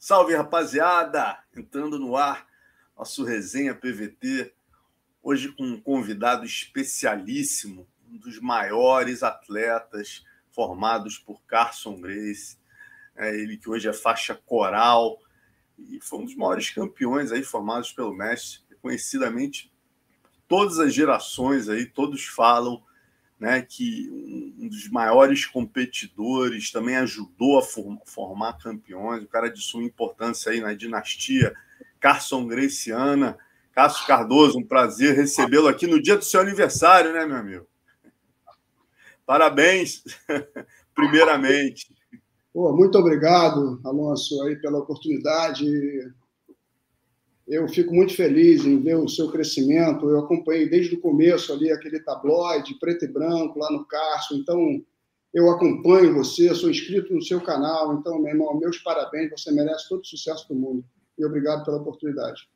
Salve, rapaziada! Entrando no ar, nosso resenha PVT. Hoje com um convidado especialíssimo, um dos maiores atletas formados por Carson Grace. É ele que hoje é faixa coral e foi um dos maiores campeões aí formados pelo mestre, conhecidamente todas as gerações aí, todos falam né, que um dos maiores competidores também ajudou a formar campeões, o cara de sua importância aí na dinastia Carson Graciana. Cássio Cardoso, um prazer recebê-lo aqui no dia do seu aniversário, né, meu amigo? Parabéns, primeiramente. Pô, muito obrigado, Alonso, aí, pela oportunidade eu fico muito feliz em ver o seu crescimento. Eu acompanhei desde o começo ali aquele tabloide preto e branco lá no Carso. Então, eu acompanho você, sou inscrito no seu canal. Então, meu irmão, meus parabéns. Você merece todo o sucesso do mundo. E obrigado pela oportunidade.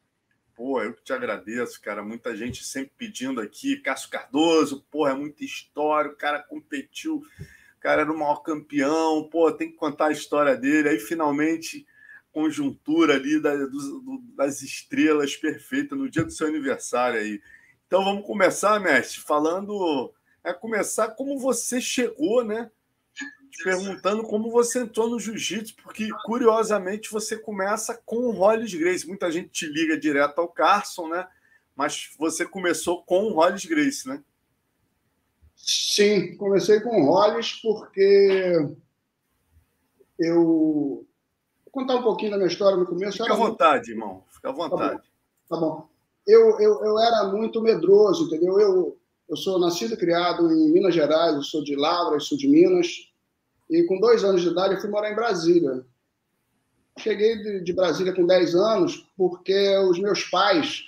Pô, eu que te agradeço, cara. Muita gente sempre pedindo aqui. Cássio Cardoso, pô, é muita história. O cara competiu, o cara era o maior campeão. Pô, tem que contar a história dele. Aí, finalmente conjuntura ali da, do, das estrelas perfeita no dia do seu aniversário aí. Então vamos começar, mestre, falando. É começar como você chegou, né? Te perguntando como você entrou no jiu-jitsu, porque curiosamente você começa com o Hollis Grace. Muita gente te liga direto ao Carson, né? Mas você começou com o Hollis Grace, né? Sim, comecei com o Hollis porque eu contar um pouquinho da minha história no começo. Fica à vontade, muito... irmão. Fica à vontade. Tá bom. Tá bom. Eu, eu, eu era muito medroso, entendeu? Eu, eu sou nascido e criado em Minas Gerais, eu sou de Lavras, sou de Minas. E com dois anos de idade eu fui morar em Brasília. Cheguei de, de Brasília com 10 anos porque os meus pais,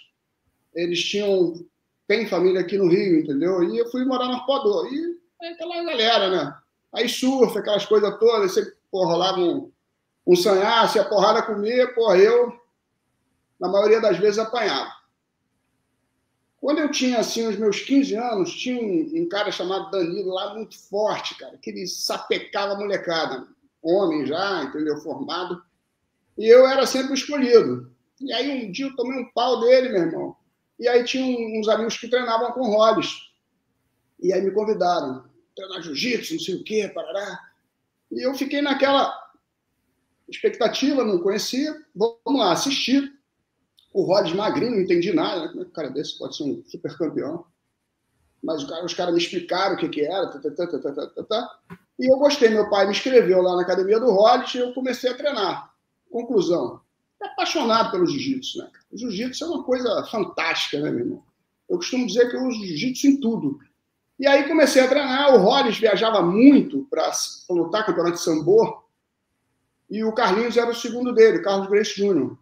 eles tinham tem família aqui no Rio, entendeu? E eu fui morar no Arpoador. E aquela galera, né? Aí surfa, aquelas coisas todas, você pô, rolava um, um sanhar, se a porrada comer, porra, eu, na maioria das vezes, apanhava. Quando eu tinha, assim, os meus 15 anos, tinha um, um cara chamado Danilo lá, muito forte, cara, que ele sapecava a molecada. Homem já, entendeu? Formado. E eu era sempre o escolhido. E aí, um dia, eu tomei um pau dele, meu irmão. E aí, tinha uns amigos que treinavam com Rollins. E aí, me convidaram. Treinar jiu-jitsu, não sei o quê, parará. E eu fiquei naquela expectativa, não conhecia. Vamos lá, assistir. O Rhodes magrinho, não entendi nada. Né? Como é que o cara desse pode ser um super campeão? Mas os caras me explicaram o que, que era. Tá, tá, tá, tá, e eu gostei. Meu pai me inscreveu lá na academia do Rhodes e eu comecei a treinar. Conclusão. Apaixonado pelo jiu-jitsu, né? O jiu-jitsu é uma coisa fantástica, né, meu irmão? Eu costumo dizer que eu uso jiu-jitsu em tudo. E aí comecei a treinar. O Rhodes viajava muito para lutar campeonato de sambo e o Carlinhos era o segundo dele, Carlos Grace Júnior.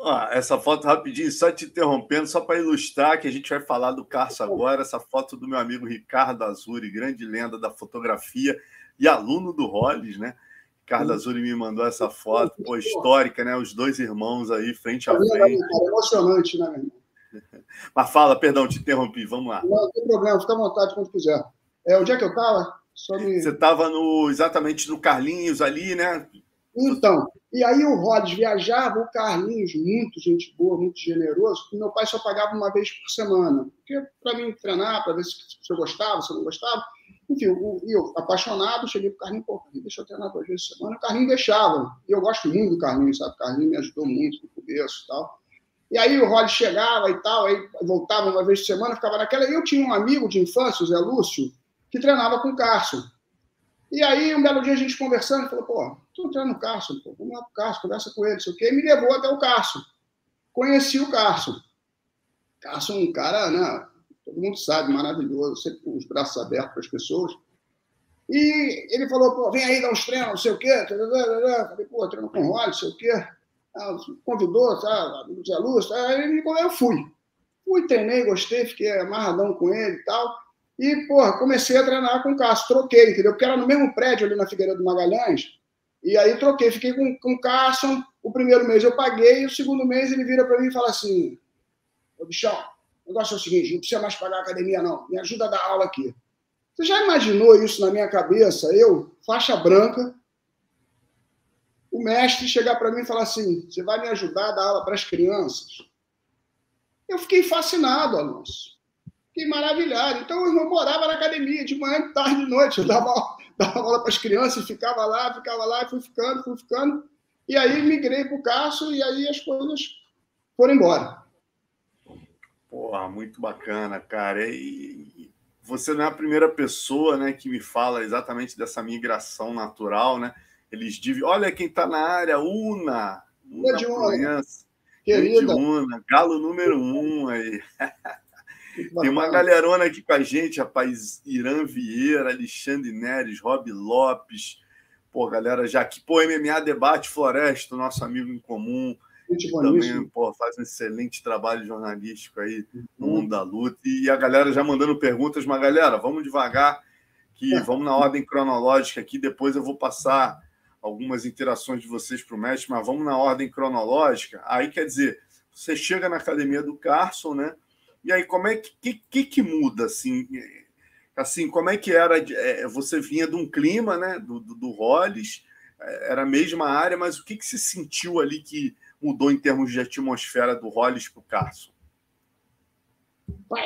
Ah, essa foto rapidinho, só te interrompendo, só para ilustrar que a gente vai falar do Carso agora, essa foto do meu amigo Ricardo Azuri, grande lenda da fotografia e aluno do Rolles, né? Ricardo. Azuri me mandou essa foto, pô, histórica, né? Os dois irmãos aí, frente a frente. É emocionante, né, meu irmão? Mas fala, perdão, te interrompi, vamos lá. Não, não tem problema, fica à vontade quando quiser. É, onde é que eu estava? Me... Você estava no, exatamente no Carlinhos ali, né? Então, e aí o Rhodes viajava, o Carlinhos, muito gente boa, muito generoso, meu pai só pagava uma vez por semana. Porque para mim treinar, para ver se, se eu gostava, se eu não gostava. Enfim, eu, eu apaixonado, cheguei pro Carlinhos, pô, Carlinhos, deixa eu treinar duas vezes por semana. O Carlinhos deixava. E eu gosto muito do Carlinhos, sabe? O Carlinhos me ajudou muito no começo e tal. E aí o Rhodes chegava e tal, aí voltava uma vez por semana, ficava naquela. E eu tinha um amigo de infância, o Zé Lúcio, que treinava com o Cássio. E aí, um belo dia, a gente conversando, falou, pô, tô entrando no Carso, pô, vamos lá pro Carso, conversa com ele, sei o quê, e me levou até o Carso. Conheci o Carso. Carso é um cara, né, todo mundo sabe, maravilhoso, sempre com os braços abertos para as pessoas. E ele falou, pô, vem aí dar uns treinos, não sei o quê. Falei, pô, treino com o Rolly, não sei o quê. Ah, convidou, tá, Zé Lúcio, aí ele me eu fui. Fui, treinei, gostei, fiquei amarradão com ele e tal. E, porra, comecei a treinar com o Cássio, troquei, entendeu? Porque era no mesmo prédio ali na Figueira do Magalhães. E aí troquei, fiquei com, com o Cássio. O primeiro mês eu paguei, o segundo mês ele vira para mim e fala assim: Ô bichão, o negócio é o seguinte, não precisa mais pagar a academia, não. Me ajuda a dar aula aqui. Você já imaginou isso na minha cabeça? Eu, faixa branca, o mestre chegar para mim e falar assim: você vai me ajudar a dar aula para as crianças? Eu fiquei fascinado, Alonso. Fiquei maravilhado. Então, eu morava na academia, de manhã, de tarde, de noite. Eu dava, dava aula para as crianças, ficava lá, ficava lá, fui ficando, fui ficando. E aí migrei para o Cássio e aí as coisas foram embora. Porra, muito bacana, cara. E você não é a primeira pessoa né, que me fala exatamente dessa migração natural, né? Eles dizem, olha quem está na área, Una. Una de Una. Querida. Una, galo número um aí. Tem uma galerona aqui com a gente, rapaz. Irã Vieira, Alexandre Neres, Rob Lopes. Pô, galera, já aqui, pô, MMA Debate Floresta, nosso amigo em comum. Gente também pô, faz um excelente trabalho jornalístico aí no mundo da luta. E a galera já mandando perguntas, mas galera, vamos devagar, que vamos na ordem cronológica aqui. Depois eu vou passar algumas interações de vocês para o mestre, mas vamos na ordem cronológica. Aí quer dizer, você chega na academia do Carson, né? E aí como é que que, que muda assim? Assim, como é que era? É, você vinha de um clima, né? Do, do, do Hollis, é, era a mesma área, mas o que, que se sentiu ali que mudou em termos de atmosfera do Hollis para o Carson?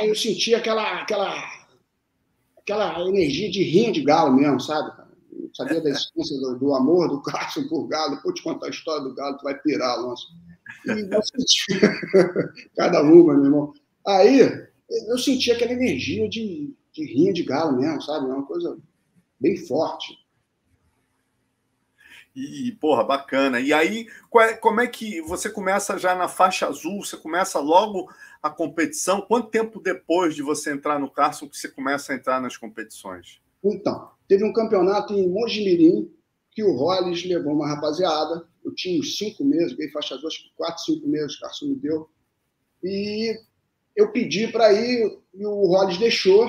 Eu senti aquela, aquela, aquela energia de rinha de galo mesmo, sabe? sabia da existência do, do, amor do Cássio por Galo. Depois te contar a história do Galo, tu vai pirar, Alonso. E cada uma, meu irmão. Aí eu senti aquela energia de, de rinha de galo mesmo, sabe? É uma coisa bem forte. E, porra, bacana. E aí, é, como é que você começa já na faixa azul? Você começa logo a competição? Quanto tempo depois de você entrar no Carson que você começa a entrar nas competições? Então, teve um campeonato em Mojimirim que o Rolles levou uma rapaziada. Eu tinha uns cinco meses, ganhei faixa azul, acho que quatro, cinco meses, o Carson me deu. E eu pedi para ir e o Rolles deixou.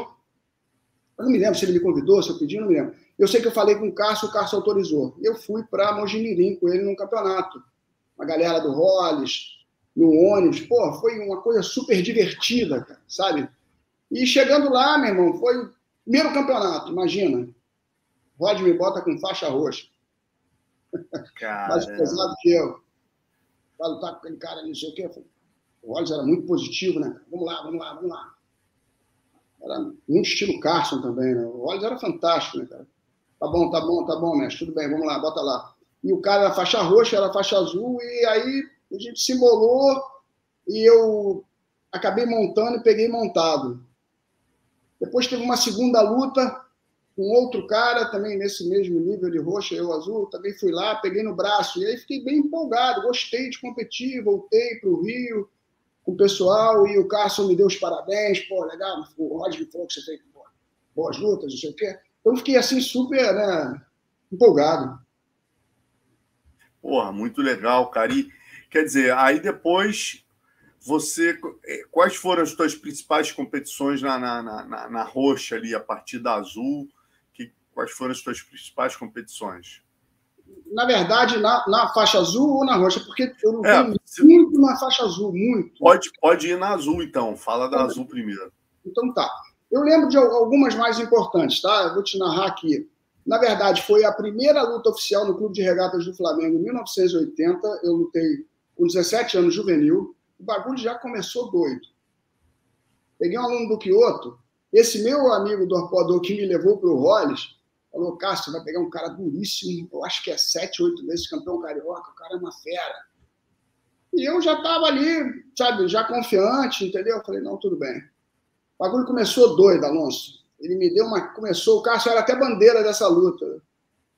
Eu não me lembro se ele me convidou, se eu pedi, não me lembro. Eu sei que eu falei com o Cássio, o Cássio autorizou. Eu fui para Mojimirim com ele num campeonato. Uma galera do Rolles, no ônibus. Pô, foi uma coisa super divertida, cara, sabe? E chegando lá, meu irmão, foi Primeiro campeonato, imagina. Rod me bota com faixa roxa. Mais pesado que eu. Vai lutar com aquele cara ali, não sei o quê. O Rod era muito positivo, né? Vamos lá, vamos lá, vamos lá. Era muito estilo Carson também, né? O Rod era fantástico, né, cara? Tá bom, tá bom, tá bom, mestre. Tudo bem, vamos lá, bota lá. E o cara era faixa roxa, era faixa azul, e aí a gente se embolou e eu acabei montando e peguei montado. Depois teve uma segunda luta com outro cara, também nesse mesmo nível de roxa, eu azul. Também fui lá, peguei no braço. E aí fiquei bem empolgado, gostei de competir. Voltei para o Rio com o pessoal e o Carson me deu os parabéns. Pô, legal, o Rod me falou que você fez boas lutas, não sei o quê. Então fiquei assim super né, empolgado. Porra, muito legal, cara. E, quer dizer, aí depois você é, quais foram as suas principais competições na, na, na, na, roxa ali, a partir da azul? Que, quais foram as suas principais competições? Na verdade, na, na faixa azul ou na roxa, porque eu não é, você... muito na faixa azul, muito. Pode, pode ir na azul, então. Fala da então, azul primeiro. Então tá. Eu lembro de algumas mais importantes, tá? Eu vou te narrar aqui. Na verdade, foi a primeira luta oficial no Clube de Regatas do Flamengo em 1980. Eu lutei com 17 anos juvenil o bagulho já começou doido. Peguei um aluno do Kyoto, esse meu amigo do arpoador que me levou para o Rolles, falou, Cássio, vai pegar um cara duríssimo, eu acho que é sete, oito vezes campeão carioca, o cara é uma fera. E eu já estava ali, sabe, já confiante, entendeu? Eu falei, não, tudo bem. O bagulho começou doido, Alonso. Ele me deu uma. Começou, o Cássio era até bandeira dessa luta.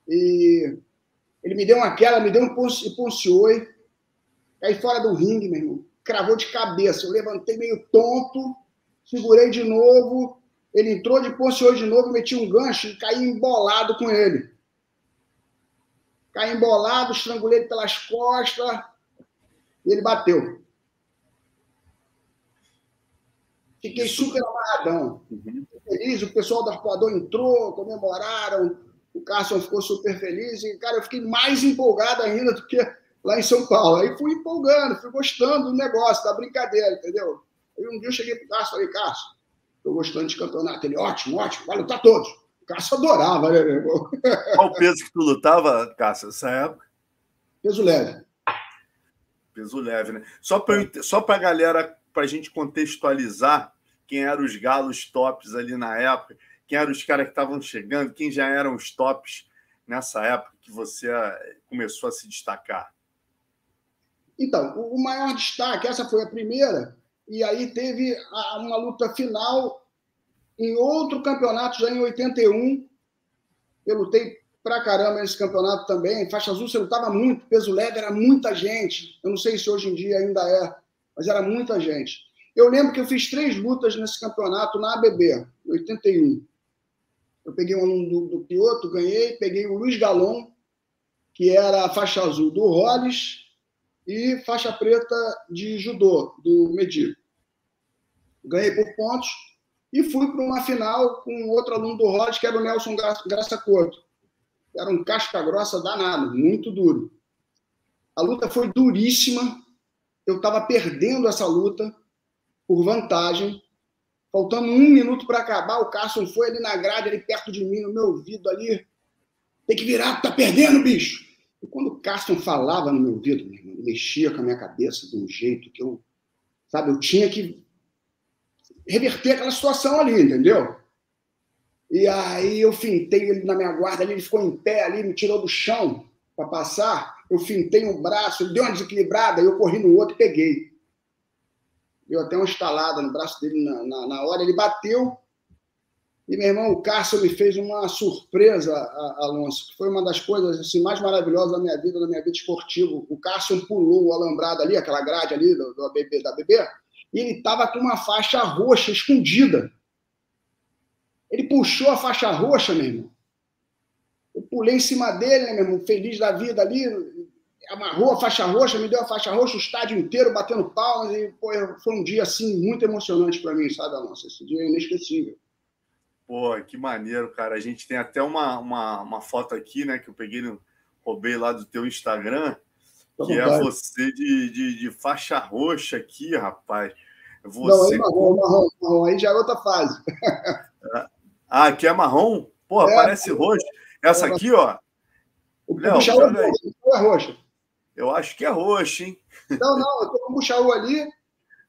E ele me deu uma queda, me deu um poncioi. Caí fora do ringue, meu irmão cravou de cabeça. Eu levantei meio tonto, segurei de novo. Ele entrou de hoje de novo, meti um gancho e caí embolado com ele. Caí embolado, estrangulei ele pelas costas e ele bateu. Fiquei super amarradão. Uhum. Feliz, o pessoal do arpoador entrou, comemoraram, o Carson ficou super feliz. E, cara, eu fiquei mais empolgado ainda do que lá em São Paulo. Aí fui empolgando, fui gostando do negócio, da brincadeira, entendeu? Aí um dia eu cheguei pro Cássio e falei, Cássio, tô gostando de campeonato. Ele, ótimo, ótimo, vai lutar todos. O Cássio adorava, né, meu irmão? Qual o peso que tu lutava, Cássio, nessa época? Peso leve. Peso leve, né? Só para só a galera, para a gente contextualizar quem eram os galos tops ali na época, quem eram os caras que estavam chegando, quem já eram os tops nessa época que você eh, começou a se destacar? Então, o maior destaque, essa foi a primeira, e aí teve uma luta final em outro campeonato, já em 81. Eu lutei pra caramba nesse campeonato também. Faixa azul você lutava muito, peso leve era muita gente. Eu não sei se hoje em dia ainda é, mas era muita gente. Eu lembro que eu fiz três lutas nesse campeonato na ABB, em 81. Eu peguei um aluno do, do ganhei, peguei o Luiz Galon, que era a faixa azul do Rolles, e faixa preta de judô, do Medir. Ganhei por pontos e fui para uma final com outro aluno do Rolles, que era o Nelson Graça Couto. Era um casca grossa danado, muito duro. A luta foi duríssima. Eu estava perdendo essa luta por vantagem. Faltando um minuto para acabar, o Carson foi ali na grade, ali perto de mim, no meu ouvido ali. Tem que virar, tá perdendo, bicho. E quando o Carson falava no meu ouvido, meu irmão, mexia com a minha cabeça de um jeito que eu, sabe, eu tinha que reverter aquela situação ali, entendeu? E aí eu fintei ele na minha guarda, ele ficou em pé ali, me tirou do chão para passar. Eu fintei um braço, ele deu uma desequilibrada, eu corri no outro e peguei. Deu até uma estalada no braço dele na, na, na hora, ele bateu. E, meu irmão, o Cássio me fez uma surpresa, Alonso, que foi uma das coisas assim, mais maravilhosas da minha vida, da minha vida esportiva. O Cássio pulou o alambrado ali, aquela grade ali do, do ABB, da ABB, e ele estava com uma faixa roxa escondida. Ele puxou a faixa roxa, meu irmão. Eu pulei em cima dele, né, meu irmão? Feliz da vida ali. Amarrou a faixa roxa, me deu a faixa roxa, o estádio inteiro batendo palmas. E, pô, foi um dia, assim, muito emocionante para mim, sabe, Alonso? Esse dia é inesquecível. Pô, que maneiro, cara. A gente tem até uma, uma, uma foto aqui, né, que eu peguei, no, roubei lá do teu Instagram, que é você de, de, de, faixa roxa aqui, rapaz. Você Não, aí marrom, marrom, marrom, aí já é outra fase. Ah, aqui é marrom? Porra, é, parece é, roxo. Essa aqui, ó. O Léo, é, é roxo. Eu acho que é roxo, hein? Não, não, eu tô com o buchaú ali,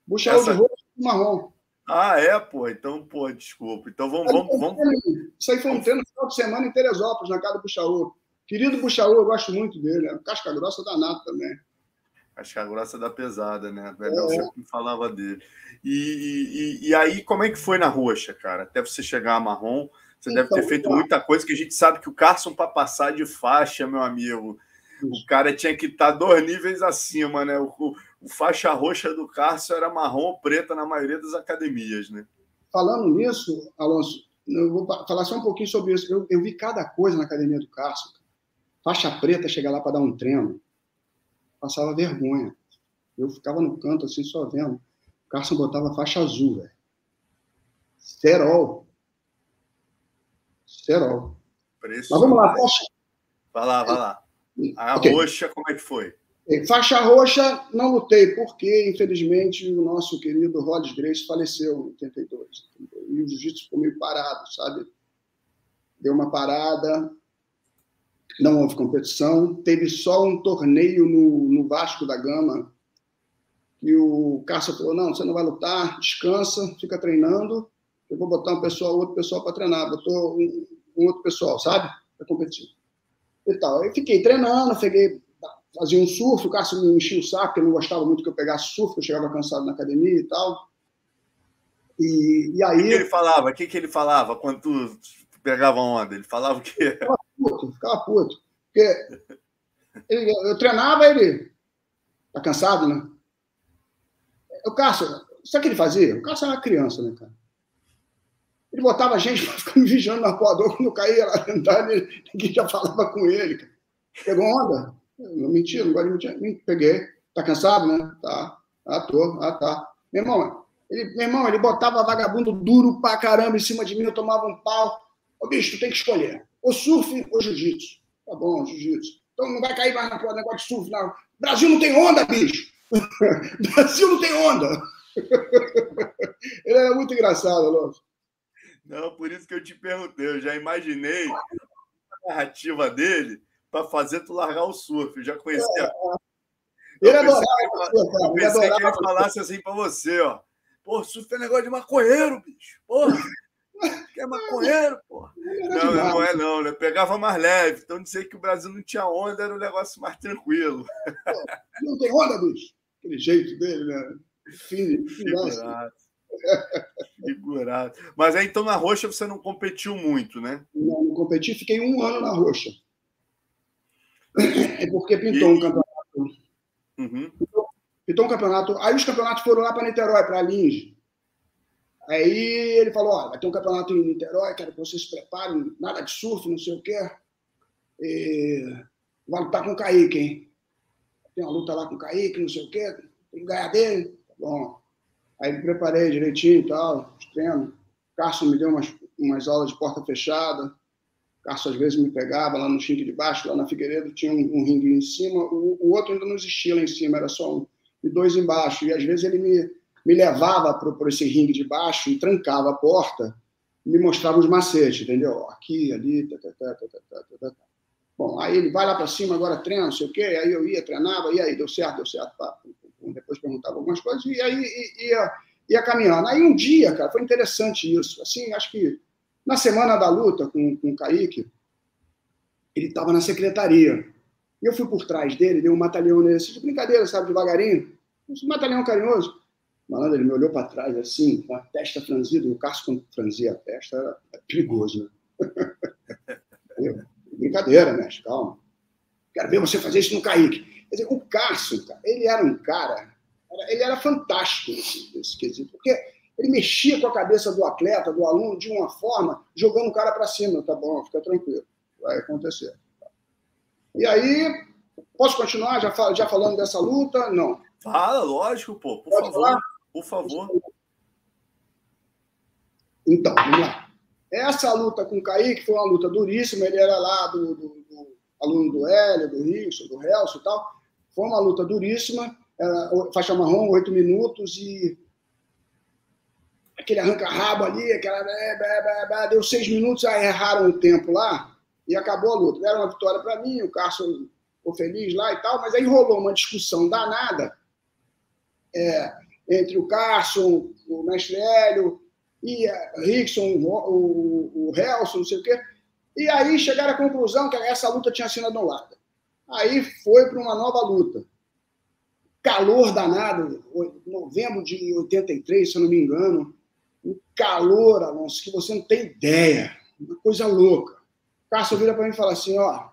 buchaú Essa... de roxo e marrom. Ah, é, pô. Então, pô, desculpa. Então vamos. vamos, vamos... Isso aí foi um treino no final de semana em Teresópolis, na casa do Buchaú. Querido Buchaú, eu gosto muito dele. É um casca grossa danado também. Casca grossa da pesada, né? O é. sempre falava dele. E, e, e, aí, como é que foi na roxa, cara? Até você chegar a marrom, você então, deve ter então, feito tá. muita coisa que a gente sabe que o Carson, para passar de faixa, meu amigo, o cara tinha que estar tá dois níveis acima, né? O, o, faixa roxa do Carson era marrom ou preta na maioria das academias, né? Falando nisso, Alonso, eu vou falar só um pouquinho sobre isso. Eu, eu vi cada coisa na academia do Carson. Faixa preta chega lá para dar um treino, passava vergonha. Eu ficava no canto assim, só vendo. Carson botava faixa azul, velho. Serol. Serol. Mas vamos lá, faixa. Vai lá, vai lá. A okay. roxa, como é que foi? É, faixa roxa, não lutei, porque, infelizmente, o nosso querido Rod Grace faleceu em 82. E o jiu-jitsu ficou meio parado, sabe? Deu uma parada, não houve competição. Teve só um torneio no, no Vasco da Gama, e o Cássio falou: não, você não vai lutar, descansa, fica treinando. Eu vou botar um pessoal, outro pessoal para treinar. Botou um, um, outro pessoal, sabe? Para competir. E tal. Eu fiquei treinando, peguei, fazia um surf. O Cássio me enchia o saco, porque eu não gostava muito que eu pegasse surf, eu chegava cansado na academia e tal. E, e aí. O que ele falava? O que, que ele falava quando tu pegava onda? Ele falava o quê? Puto, ficava puto. Porque ele, eu treinava, ele. Tá cansado, né? o Cássio, sabe o que ele fazia? O Cássio era uma criança, né, cara? Ele botava gente para ficar me vigiando na coador quando eu caía lá dentro, ninguém já falava com ele, cara. Pegou onda? Não mentira, não gosto de mentir. Peguei. Tá cansado, né? Tá. Ah, tô. Ah, tá. Meu irmão, ele, meu irmão, ele botava vagabundo duro pra caramba em cima de mim, eu tomava um pau. Ô, bicho, tu tem que escolher. Ou surf ou jiu-jitsu. Tá bom, jiu-jitsu. Então não vai cair mais na negócio de surf, não. Brasil não tem onda, bicho. Brasil não tem onda. Ele era muito engraçado, Alonso. Não, por isso que eu te perguntei. Eu já imaginei a narrativa dele para fazer tu largar o surf. Eu já conhecia. É, é. Ele adorava. Eu pensei que ele falasse assim para você, ó. Pô, surf é negócio de maconheiro, bicho. Porra. Que é maconheiro, porra. Não, não é não, né? Pegava mais leve. Então dizer que o Brasil não tinha onda era um negócio mais tranquilo. Não tem onda, bicho. Aquele jeito dele, né? Fim, Figurado. Figurado. Mas aí então na roxa você não competiu muito, né? Não, não competi, fiquei um ano na roxa. É porque pintou e... um campeonato. Uhum. Pintou, pintou um campeonato. Aí os campeonatos foram lá para Niterói, para Lins. Aí ele falou: olha, vai ter um campeonato em Niterói, quero que vocês se preparem, nada de surf, não sei o quê. E... Vai lutar com o Kaique, hein? Tem uma luta lá com o Kaique, não sei o quê. Tem que ganhar dele. Tá bom. Aí me preparei direitinho e tal, os treinos. O Carson me deu umas, umas aulas de porta fechada. O Carson às vezes me pegava lá no xingue de baixo, lá na Figueiredo tinha um, um ringue em cima, o, o, outro ainda não existia lá em cima, era só um, e dois embaixo. E às vezes ele me, me levava para esse ringue de baixo e trancava a porta me mostrava os macetes, entendeu? Aqui, ali, tá, tá, tá, tá, tá, tá, tá. Bom, aí ele vai lá para cima, agora treina, não sei o quê, aí eu ia, treinava, e aí, deu certo, deu certo, pá, depois perguntava algumas coisas, e aí ia, ia caminhando. Aí um dia, cara, foi interessante isso, assim, acho que na semana da luta com, com o Kaique, ele estava na secretaria, e eu fui por trás dele, dei um matalhão nesse, de brincadeira, sabe, devagarinho, um matalhão carinhoso, Malandro, ele me olhou para trás assim, com a testa franzida. O Cássio, quando franzia a testa, era perigoso, né? Brincadeira, mestre, calma. Quero ver você fazer isso no Kaique. Quer dizer, o Cássio, cara, ele era um cara, ele era fantástico nesse, nesse quesito, porque ele mexia com a cabeça do atleta, do aluno, de uma forma, jogando o cara para cima. Tá bom, fica tranquilo, vai acontecer. E aí, posso continuar já, já falando dessa luta? Não. Fala, lógico, pô, por Pode favor. Falar? Por favor. Então, vamos lá. Essa luta com o Kaique foi uma luta duríssima, ele era lá do, do, do aluno do Hélio, do Rickson, do Helso e tal. Foi uma luta duríssima, era, faixa marrom, oito minutos, e aquele arranca-rabo ali, aquela. Deu seis minutos, aí erraram o tempo lá e acabou a luta. Era uma vitória para mim, o Carson ficou feliz lá e tal, mas aí rolou uma discussão danada é, entre o Carson, o mestre Hélio, e Rickson, o, o, Helson, não sei o quê. E aí chegaram à conclusão que essa luta tinha sido anulada. Aí foi para uma nova luta. Calor danado, novembro de 83, se eu não me engano. Um calor, Alonso, que você não tem ideia. Uma coisa louca. O Cássio vira para mim e fala assim: ó,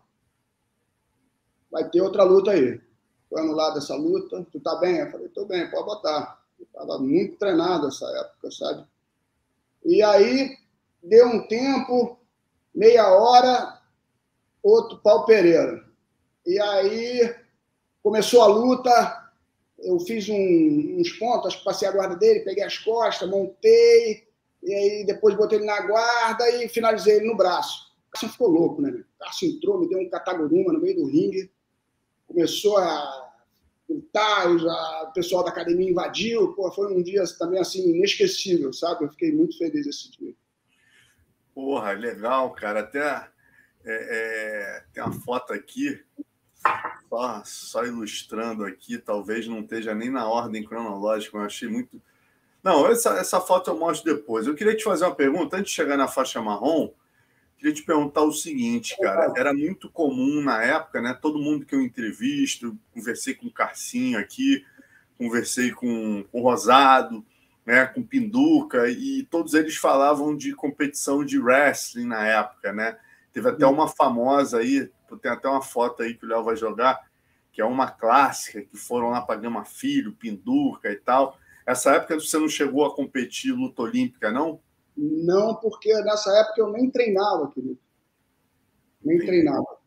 vai ter outra luta aí. Foi anulada essa luta. Tu tá bem? Eu falei: tô bem, pode botar. Estava muito treinado nessa época, sabe? E aí deu um tempo, meia hora, outro pau Pereira. E aí começou a luta, eu fiz um, uns pontos, passei a guarda dele, peguei as costas, montei, e aí depois botei ele na guarda e finalizei ele no braço. O Cássio ficou louco, né? O Cássio entrou, me deu um cataguruma no meio do ringue, começou a gritar, o pessoal da academia invadiu. Pô, foi um dia também assim inesquecível, sabe? Eu fiquei muito feliz esse dia. Porra, legal, cara. Até é, é, tem uma foto aqui, só, só ilustrando aqui, talvez não esteja nem na ordem cronológica, eu achei muito. Não, essa, essa foto eu mostro depois. Eu queria te fazer uma pergunta antes de chegar na faixa marrom. Queria te perguntar o seguinte, cara. Era muito comum na época, né? Todo mundo que eu entrevisto, conversei com o Carcinho aqui, conversei com o Rosado, né? Com Pinduca, e todos eles falavam de competição de wrestling na época, né? Teve até uma famosa aí, tem até uma foto aí que o Léo vai jogar, que é uma clássica, que foram lá para Gama Filho, Pinduca e tal. Essa época você não chegou a competir luta olímpica, não? Não, porque nessa época eu nem treinava, querido. Nem treinava.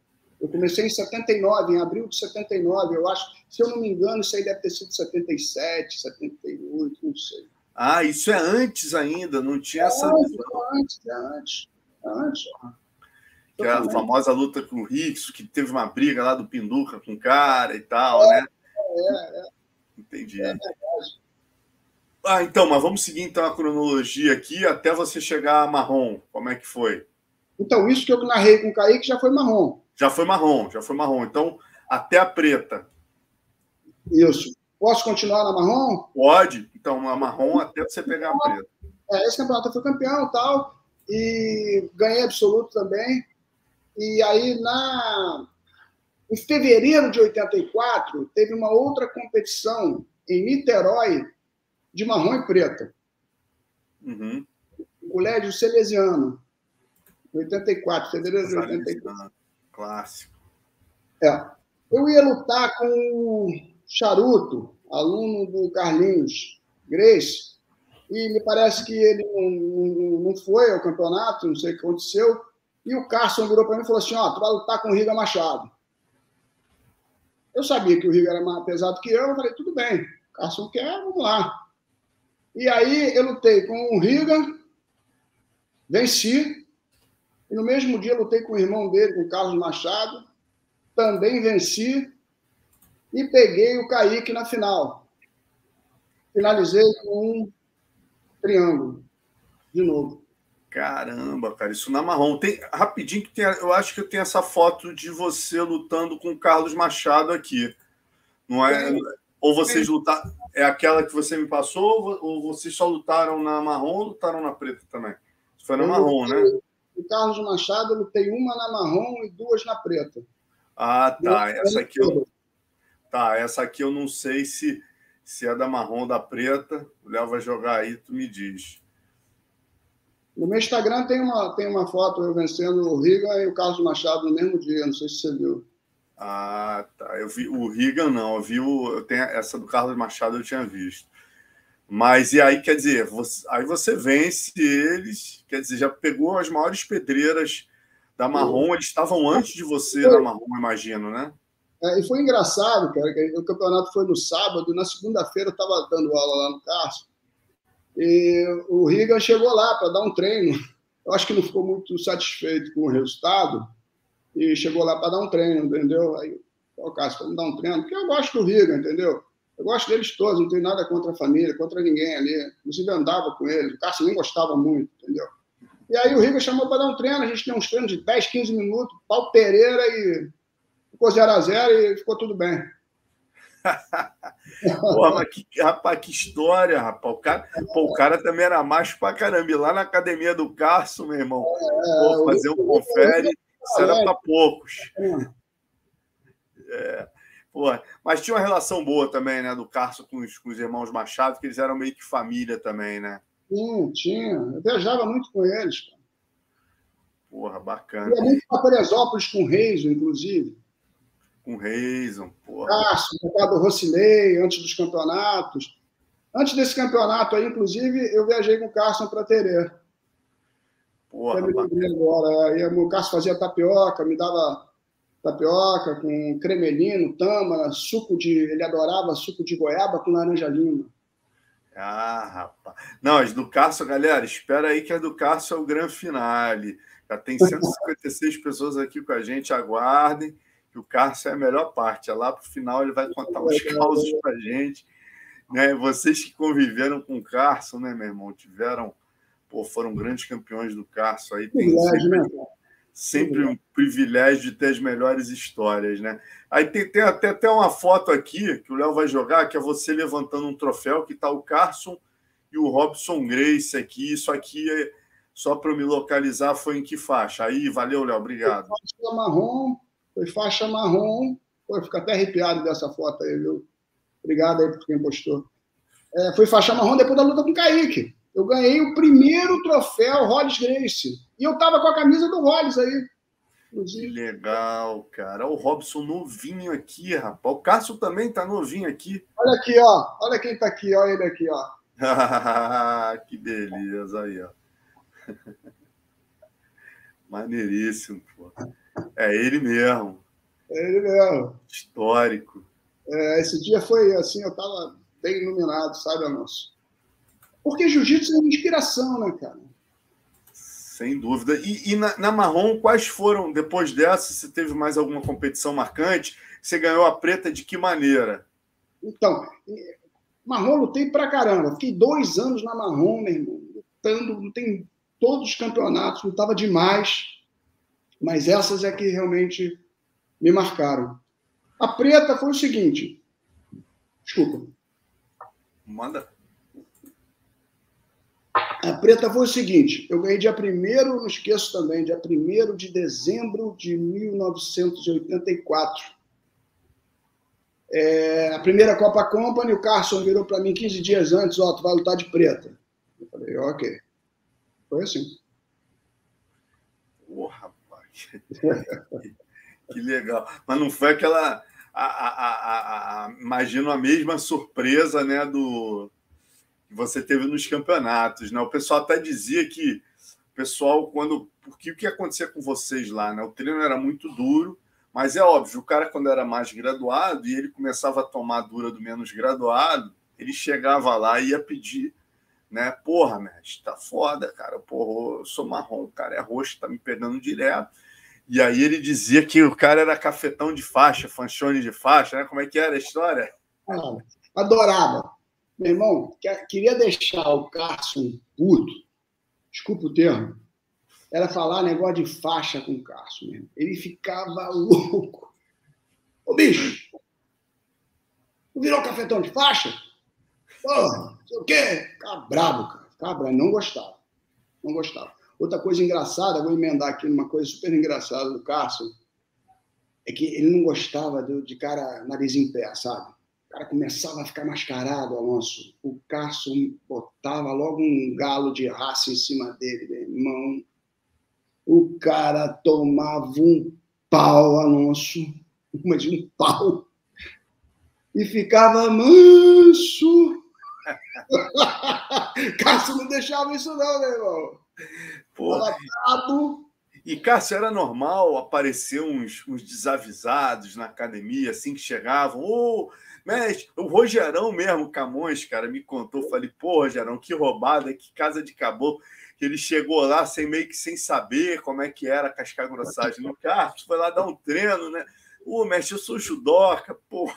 Eu comecei em 79, em abril de 79, eu acho. Se eu não me engano, isso aí deve ter sido 77, 78, não sei. Ah, isso é antes ainda, não tinha é essa. Antes, é antes, é antes. É antes. Que a famosa luta com o Rix, que teve uma briga lá do Pinduca com o cara e tal, é, né? É, é. Entendi. É verdade. Ah, então, mas vamos seguir então a cronologia aqui até você chegar a marrom. Como é que foi? Então, isso que eu narrei com o Kaique já foi marrom. Já foi marrom, já foi marrom. Então, até a preta. Isso. Posso continuar na marrom? Pode. Então, a marrom até você pegar a preta. É, esse campeonato eu fui campeão e tal, e ganhei absoluto também. E aí, na... em fevereiro de 84, teve uma outra competição em Niterói de marrom e preta. Uhum. Colégio Salesiano. 84, fevereiro de 84. Clássico. É. Eu ia lutar com o Charuto, aluno do Carlinhos Grace, e me parece que ele não, não, não foi ao campeonato, não sei o que aconteceu, e o Carson virou para mim e falou assim, ó, oh, tu vai lutar com o Riga Machado. Eu sabia que o Riga era mais pesado que eu, eu falei, tudo bem, o Carson quer, vamos lá. E aí eu lutei com o Riga, venci, e no mesmo dia lutei com o irmão dele, com o Carlos Machado, também venci, e peguei o Kaique na final. Finalizei com um triângulo, de novo. Caramba, cara, isso na marrom. Tem, rapidinho, que tem, eu acho que eu tenho essa foto de você lutando com o Carlos Machado aqui. Não é? Ou vocês lutaram. É aquela que você me passou, ou vocês só lutaram na marrom ou lutaram na preta também? Foi na eu marrom, lutei, né? O Carlos Machado, eu lutei uma na marrom e duas na preta. Ah, tá. Essa aqui eu. Tá, essa aqui eu não sei se, se é da marrom ou da preta. O Léo vai jogar aí, tu me diz. No meu Instagram tem uma, tem uma foto eu vencendo o Riga e o Carlos Machado no mesmo dia, não sei se você viu. Ah, tá. Eu vi o Riga, não. Eu vi o. Eu tenho, essa do Carlos Machado eu tinha visto. Mas e aí, quer dizer, você, aí você vence eles, quer dizer, já pegou as maiores pedreiras da Marrom, eles estavam antes de você da Marrom, imagino, né? É, e foi engraçado, cara, que o campeonato foi no sábado, na segunda-feira eu estava dando aula lá no Cássio, e o Riga chegou lá para dar um treino. Eu acho que não ficou muito satisfeito com o resultado, e chegou lá para dar um treino, entendeu? Aí, o Cássio, vamos dar um treino, porque eu gosto do Riga, entendeu? Eu gosto deles todos, não tenho nada contra a família, contra ninguém ali. Inclusive andava com eles, o Cássio nem gostava muito, entendeu? E aí o Riga chamou para dar um treino, a gente tem uns treinos de 10, 15 minutos, pau Pereira e ficou 0 a 0 e ficou tudo bem. Pô, mas que, rapaz, que história, rapaz. O cara, pô, o cara também era macho pra caramba. E lá na academia do Carso, meu irmão, é, pô, fazer um confere, isso era para poucos. É. Pô, mas tinha uma relação boa também, né, do Carso com os, com os irmãos Machado, que eles eram meio que família também, né? Sim, tinha. Eu viajava muito com eles. Cara. Porra, bacana. Eu ia muito para Teresópolis com o Reis, inclusive com o Reison, porra. Cássio, do Rocilei, antes dos campeonatos. Antes desse campeonato aí, inclusive, eu viajei com o Cássio para Terê. Porra, eu me agora. Aí, o Cássio fazia tapioca, me dava tapioca com cremelino, tâmara, suco de... Ele adorava suco de goiaba com laranja lima. Ah, rapaz. Não, as do Cássio, galera, espera aí que a do Cássio é o grande finale. Já tem 156 pessoas aqui com a gente, aguardem que o Cássio é a melhor parte. É lá para o final ele vai contar os causos para a gente. Né? Vocês que conviveram com o Cássio, né, meu irmão? Tiveram, pô, foram grandes campeões do Cássio aí. Tem sempre, né? sempre um privilégio de ter as melhores histórias, né? Aí tem, tem até, até uma foto aqui que o Léo vai jogar, que é você levantando um troféu, que está o Carson e o Robson Grace aqui. Isso aqui é só para me localizar, foi em que faixa? Aí, valeu, Léo, obrigado. Marrom, foi faixa marrom. Pô, eu fico até arrepiado dessa foto aí, viu? Obrigado aí por quem postou. É, foi faixa marrom depois da luta com o Kaique. Eu ganhei o primeiro troféu Hollis Grace. E eu tava com a camisa do Hollis aí. Inclusive. Que legal, cara. O Robson novinho aqui, rapaz. O Cássio também tá novinho aqui. Olha aqui, ó. Olha quem tá aqui, olha ele aqui, ó. que beleza aí, ó. Maneiríssimo, pô. É ele mesmo. É ele mesmo. Histórico. É, esse dia foi assim, eu estava bem iluminado, sabe, Alonso? Porque jiu-jitsu é uma inspiração, né, cara? Sem dúvida. E, e na, na, Marrom, quais foram, depois dessa, se teve mais alguma competição marcante? Você ganhou a preta de que maneira? Então, Marrom lutei pra caramba. Fiquei dois anos na Marrom, meu irmão, lutando, lutei todos os campeonatos, lutava demais. Mas essas é que realmente me marcaram. A preta foi o seguinte. Desculpa. Manda. A preta foi o seguinte: eu ganhei dia 1 não esqueço também, dia 1 de dezembro de 1984. É, a primeira Copa Company, o Carson virou para mim 15 dias antes: Ó, oh, tu vai lutar de preta. Eu falei: Ok. Foi assim. Porra, rapaz. que legal. Mas não foi aquela. A, a, a, imagino a mesma surpresa né, do que você teve nos campeonatos. Né? O pessoal até dizia que o pessoal, quando. Porque o que acontecia com vocês lá? Né? O treino era muito duro, mas é óbvio, o cara, quando era mais graduado e ele começava a tomar dura do menos graduado, ele chegava lá e ia pedir né? Porra, mestre, tá foda, cara. Porra, eu sou marrom, cara é roxo, tá me pegando direto. E aí ele dizia que o cara era cafetão de faixa, fanchone de faixa, né? Como é que era a história? Ah, adorava. Meu irmão, queria deixar o Carson puto, desculpa o termo, era falar negócio de faixa com o Carson. Ele ficava louco. Ô, bicho, não virou cafetão de faixa? Porra, o quê? Ficava bravo, cara. Ficava. Não gostava. Não gostava. Outra coisa engraçada, vou emendar aqui numa coisa super engraçada do Cássio, é que ele não gostava de cara nariz em pé, sabe? O cara começava a ficar mascarado, Alonso. O Cássio botava logo um galo de raça em cima dele, meu irmão. O cara tomava um pau, Alonso. Mas um pau. E ficava manso. Cássio não deixava isso, não, meu irmão. Pô, e, Cássio, era normal aparecer uns, uns desavisados na academia, assim que chegavam. Ô, oh, mestre, o Rogerão mesmo, Camões, cara, me contou. Falei, pô, Rogerão, que roubada, que casa de caboclo. Que ele chegou lá sem meio que sem saber como é que era cascar grossagem no Cássio, foi lá dar um treino, né? Ô, mestre, eu sou judoca, pô.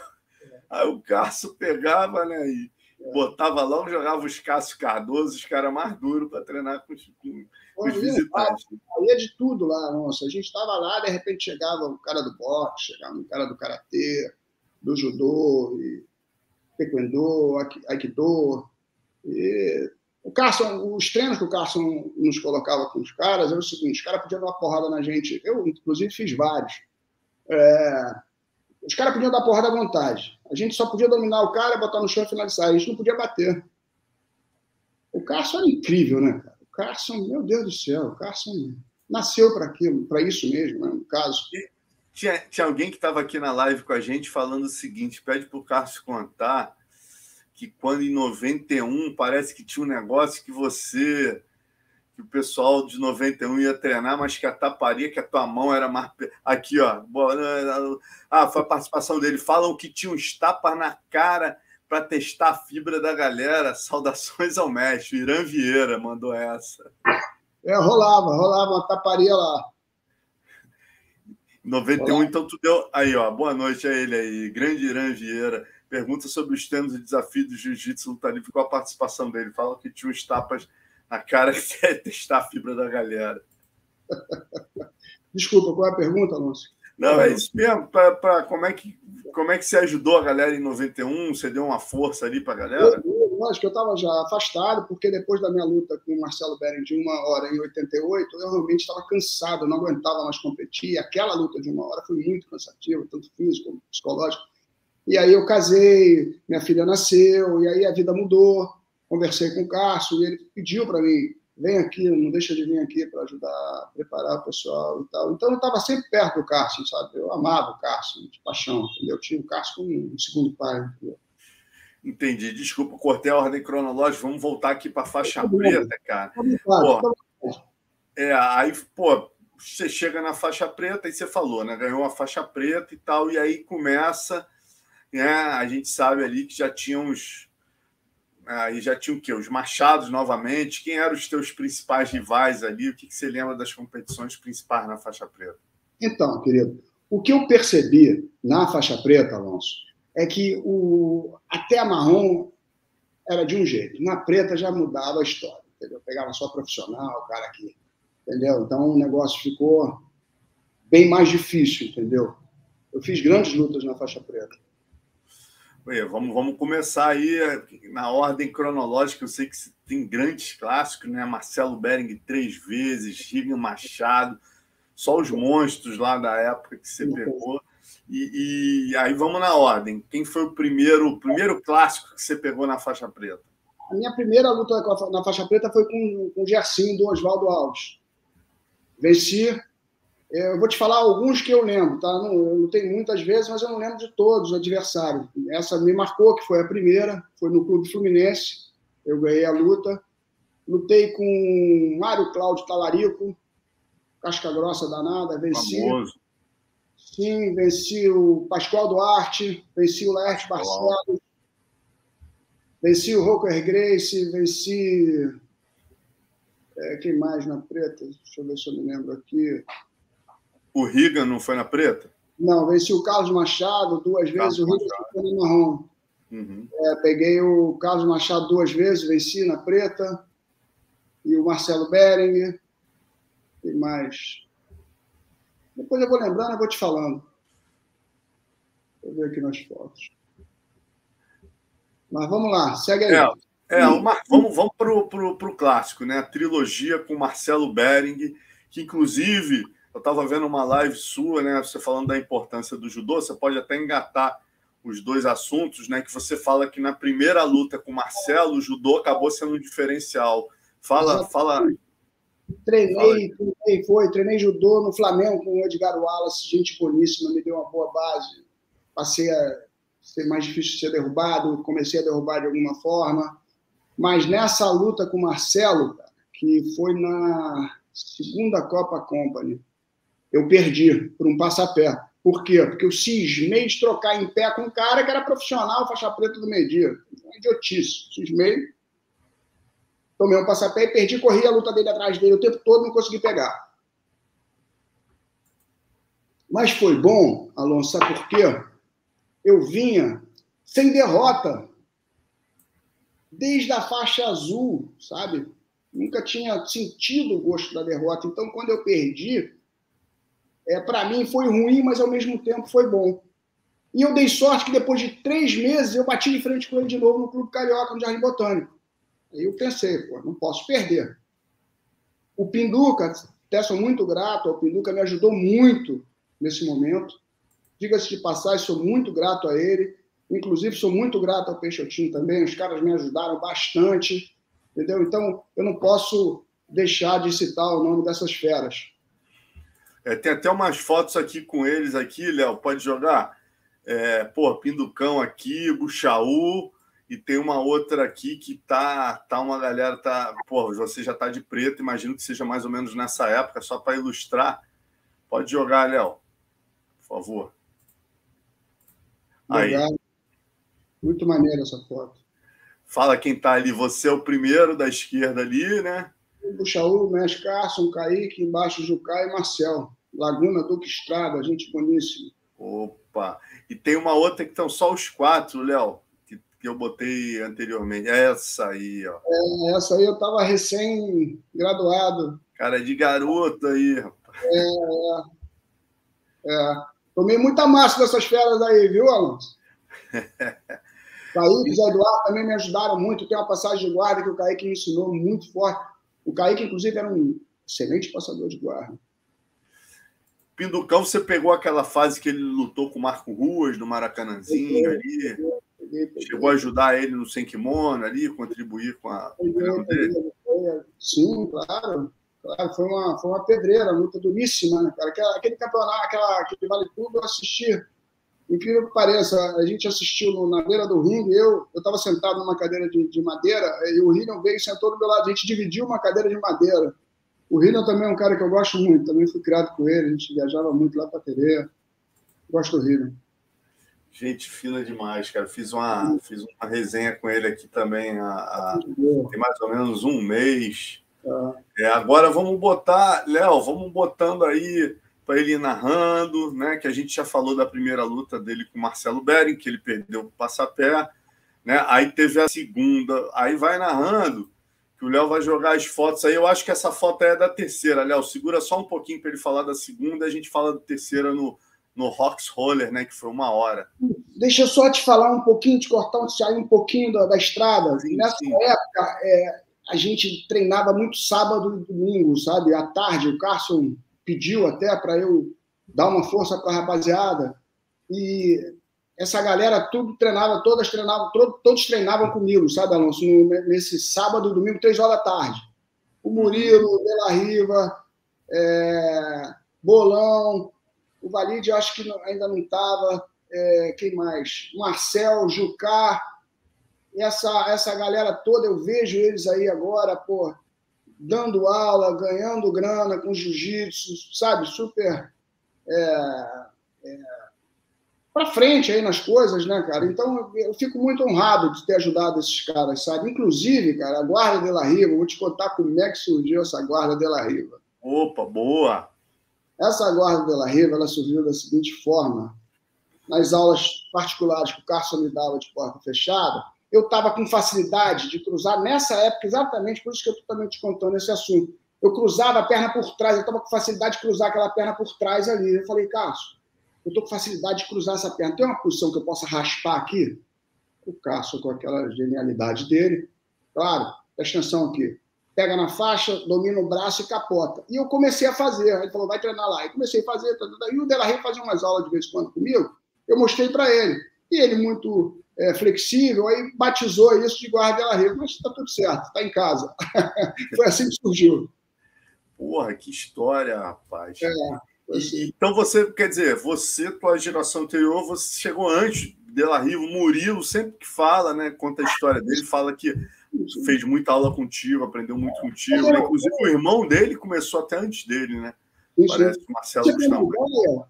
Aí o Cássio pegava, né? E botava lá, jogava os Cássio Cardoso, os caras mais duros para treinar com, com, com os visitantes. Aí de tudo lá, nossa. A gente estava lá, de repente chegava o cara do boxe, chegava o cara do karatê, do judô, e taekwondo, aikido. E o Carson, os treinos que o Carson nos colocava com os caras era o seguinte: os caras podiam dar uma porrada na gente. Eu, inclusive, fiz vários. É, os caras podiam dar porrada à vontade. A gente só podia dominar o cara, botar no chão e finalizar. A gente não podia bater. O Carson era incrível, né, cara? O Carson, meu Deus do céu, o Carson nasceu para aquilo, para isso mesmo, né, no caso. Tinha, tinha alguém que estava aqui na live com a gente falando o seguinte: pede para o Carson contar que quando em 91 parece que tinha um negócio que você que o pessoal de 91 ia treinar, mas que a taparia, que a tua mão era mais. Aqui, ó. Ah, foi a participação dele. Falam que tinha uns tapas na cara para testar a fibra da galera. Saudações ao mestre. Irã Vieira mandou essa. É, rolava, rolava uma taparia lá. 91, Olá. então tu deu. Aí, ó, boa noite a ele aí. Grande Irã Vieira. Pergunta sobre os termos de desafio do jiu-jitsu luta livre. Qual a participação dele? Fala que tinha uns tapas a cara que é testar a fibra da galera. Desculpa, qual é a pergunta, Alonso? Não, é isso mesmo. Pra, pra, como, é que, como é que você ajudou a galera em 91? Você deu uma força ali para a galera? Eu, lógico, eu estava já afastado, porque depois da minha luta com o Marcelo Bering de uma hora em 88, eu realmente estava cansado, não aguentava mais competir. Aquela luta de uma hora foi muito cansativa, tanto físico como psicológico. E aí eu casei, minha filha nasceu, e aí a vida mudou conversei com o Cássio e ele pediu para mim, vem aqui, não deixa de vir aqui para ajudar a preparar o pessoal e tal. Então eu estava sempre perto do Cássio, sabe? Eu amava o Cássio, de paixão, entendeu? Eu tinha o Cássio como um segundo pai, entendeu? Entendi. Desculpa, cortei a ordem cronológica. Vamos voltar aqui para a faixa tá preta, cara. Tá pô, é, aí, pô, você chega na faixa preta e você falou, né? Ganhou a faixa preta e tal, e aí começa, né? A gente sabe ali que já tinha uns Aí já tinha o quê? Os Machados novamente. Quem eram os teus principais rivais ali? O que, que você lembra das competições principais na faixa preta? Então, querido, o que eu percebi na faixa preta, Alonso, é que o até a marrom era de um jeito. Na preta já mudava a história, entendeu? Pegava só profissional, o cara aqui, entendeu? Então o negócio ficou bem mais difícil, entendeu? Eu fiz grandes lutas na faixa preta. vamos, vamos começar aí na ordem cronológica. Eu sei que tem grandes clássicos, né? Marcelo Bering três vezes, Giga Machado, só os monstros lá da época que você pegou. E, e, aí vamos na ordem. Quem foi o primeiro, o primeiro clássico que você pegou na faixa preta? A minha primeira luta na faixa preta foi com, com o Gersinho do Oswaldo Alves. Venci. É, eu vou te falar alguns que eu lembro, tá? Não, eu lutei muitas vezes, mas eu não lembro de todos os adversários. Essa me marcou, que foi a primeira, foi no Clube Fluminense. Eu ganhei a luta. Lutei com Mário Cláudio Talarico, casca grossa danada, venci. Famoso. Sim, venci o Pascoal Duarte, venci o Laerte Barcelos, venci o Rocker Grace, venci. É, quem mais na preta? Deixa eu ver se eu me lembro aqui. O Riga não foi na preta? Não, venci o Carlos Machado duas vezes, o Riga foi no marrom. Uhum. É, peguei o Carlos Machado duas vezes, venci na preta. E o Marcelo Bering. Quem mais? Depois eu vou lembrando, eu vou te falando. Vou ver aqui nas fotos. Mas vamos lá, segue aí. É, é uma, vamos, vamos para o clássico, né? A trilogia com Marcelo Bering, que inclusive eu estava vendo uma live sua, né? Você falando da importância do judô, você pode até engatar os dois assuntos, né? Que você fala que na primeira luta com Marcelo, o judô acabou sendo um diferencial. Fala, fala Treinei, treinei, foi, treinei judô no Flamengo com o Edgar Wallace, gente boníssima, me deu uma boa base. Passei a ser mais difícil de ser derrubado, comecei a derrubar de alguma forma. Mas nessa luta com o Marcelo, que foi na segunda Copa Company, eu perdi por um passapé. Por quê? Porque eu cismei de trocar em pé com um cara que era profissional, faixa preta do meio-dia. Idiotice. Cismei, tomei um passapé e perdi, corri a luta dele atrás dele o tempo todo, não consegui pegar. Mas foi bom, Alonso, sabe por quê? Eu vinha sem derrota. Desde a faixa azul, sabe? Nunca tinha sentido o gosto da derrota. Então, quando eu perdi, é, para mim foi ruim, mas ao mesmo tempo foi bom. E eu dei sorte que depois de três meses eu bati de frente com ele de novo no Clube Carioca, no Jardim Botânico. Aí eu pensei, pô, não posso perder. O Pinduca, até sou muito grato ao Pinduca, me ajudou muito nesse momento. Diga-se de passagem, sou muito grato a ele. Inclusive, sou muito grato ao Peixotinho também. Os caras me ajudaram bastante, entendeu? Então, eu não posso deixar de citar o nome dessas feras. É, tem até umas fotos aqui com eles aqui, Léo. Pode jogar? É, pô, Pinducão aqui, Buchaú, e tem uma outra aqui que tá, tá uma galera tá, pô, você já tá de preto, imagino que seja mais ou menos nessa época, só para ilustrar. Pode jogar, Léo. Por favor. Legal. Aí. Muito maneira essa foto. Fala quem tá ali, você é o primeiro da esquerda ali, né? Buchaú, Mestre Carson, Kaique, embaixo Jucá e Marcel. Laguna Duque Estrada, gente boníssima. Opa! E tem uma outra que estão só os quatro, Léo que eu botei anteriormente. Essa aí, ó. É, essa aí eu estava recém-graduado. Cara de garoto aí, rapaz. É, é, é. Tomei muita massa dessas feras aí, viu, Alonso? Kaique e Zé Eduardo também me ajudaram muito. Tem uma passagem de guarda que o Kaique me ensinou muito forte. O Kaique, inclusive, era um excelente passador de guarda. Pinducão, você pegou aquela fase que ele lutou com o Marco Ruas no Maracanãzinho ali? Chegou a ajudar ele no sem kimono ali, contribuir com a? Sim, claro. Claro, foi uma, foi uma pedreira, luta duríssima, né, cara? Aquela, aquele campeonato, aquela, aquele vale tudo, eu assisti. Incrível que pareça, a gente assistiu na beira do ringue, eu estava sentado numa cadeira de, de madeira, e o Rino veio e sentou do meu lado, a gente dividiu uma cadeira de madeira. O Rino também é um cara que eu gosto muito, também fui criado com ele, a gente viajava muito lá para Tereia. Gosto do Rino. Gente fina demais, cara. Fiz uma, fiz uma resenha com ele aqui também há, há tem mais ou menos um mês. É, agora vamos botar, Léo, vamos botando aí para ele ir narrando, né? Que a gente já falou da primeira luta dele com o Marcelo Bering, que ele perdeu o passapé, né? Aí teve a segunda, aí vai narrando, que o Léo vai jogar as fotos aí. Eu acho que essa foto é da terceira, Léo. Segura só um pouquinho para ele falar da segunda, a gente fala da terceira no, no Rocks Roller, né? Que foi uma hora. Deixa eu só te falar um pouquinho, te cortar, sair um pouquinho da, da estrada. Sim, Nessa sim. época, é, a gente treinava muito sábado e domingo, sabe? À tarde, o Carson pediu até para eu dar uma força para a rapaziada. E essa galera tudo treinava, todas treinavam, todos treinavam comigo, sabe, Alonso? Nesse sábado e domingo, três horas da tarde. O Murilo, o Bela Riva, é, Bolão, o Valide acho que ainda não estava. É, quem mais? Marcel, Jucá, essa, essa galera toda, eu vejo eles aí agora, pô, dando aula, ganhando grana com jiu-jitsu, sabe? Super é, é, para frente aí nas coisas, né, cara? Então eu fico muito honrado de ter ajudado esses caras, sabe? Inclusive, cara, a Guarda de la Riva, vou te contar como é que surgiu essa Guarda de la Riva. Opa, boa! Essa Guarda de la Riva, ela surgiu da seguinte forma. Nas aulas particulares que o Carson me dava de porta fechada, eu estava com facilidade de cruzar, nessa época, exatamente por isso que eu estou também te contando esse assunto. Eu cruzava a perna por trás, eu estava com facilidade de cruzar aquela perna por trás ali. Eu falei, Cássio, eu estou com facilidade de cruzar essa perna. Tem uma posição que eu possa raspar aqui? O Cássio, com aquela genialidade dele, claro, presta atenção aqui. Pega na faixa, domina o braço e capota. E eu comecei a fazer. Ele falou, vai treinar lá. E comecei a fazer. Tá, tá, tá. E o Dela Rey fazia umas aulas de vez em quando comigo. Eu mostrei para ele. E ele, muito é, flexível, aí batizou isso de guarda Dela Rey. Mas está tudo certo, está em casa. Foi assim que surgiu. Porra, que história, rapaz. É. Então você, quer dizer, você, tua geração anterior, você chegou antes de La Riva, Murilo, sempre que fala, né, conta a história dele, fala que fez muita aula contigo, aprendeu muito contigo, né? inclusive o irmão dele começou até antes dele, né? Parece que Marcelo Gustavo.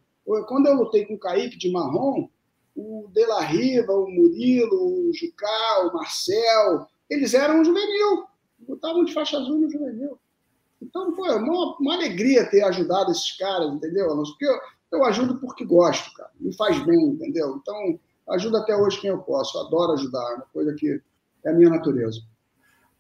Quando eu lutei com o Kaique de Marrom, o De La Riva, o Murilo, o Jucá, o Marcel, eles eram juvenil, lutavam de faixa azul no juvenil. Então, pô, é uma, uma alegria ter ajudado esses caras, entendeu, Alonso? Porque eu, eu ajudo porque gosto, cara. Me faz bem, entendeu? Então, ajudo até hoje quem eu posso. Eu adoro ajudar, é uma coisa que é a minha natureza.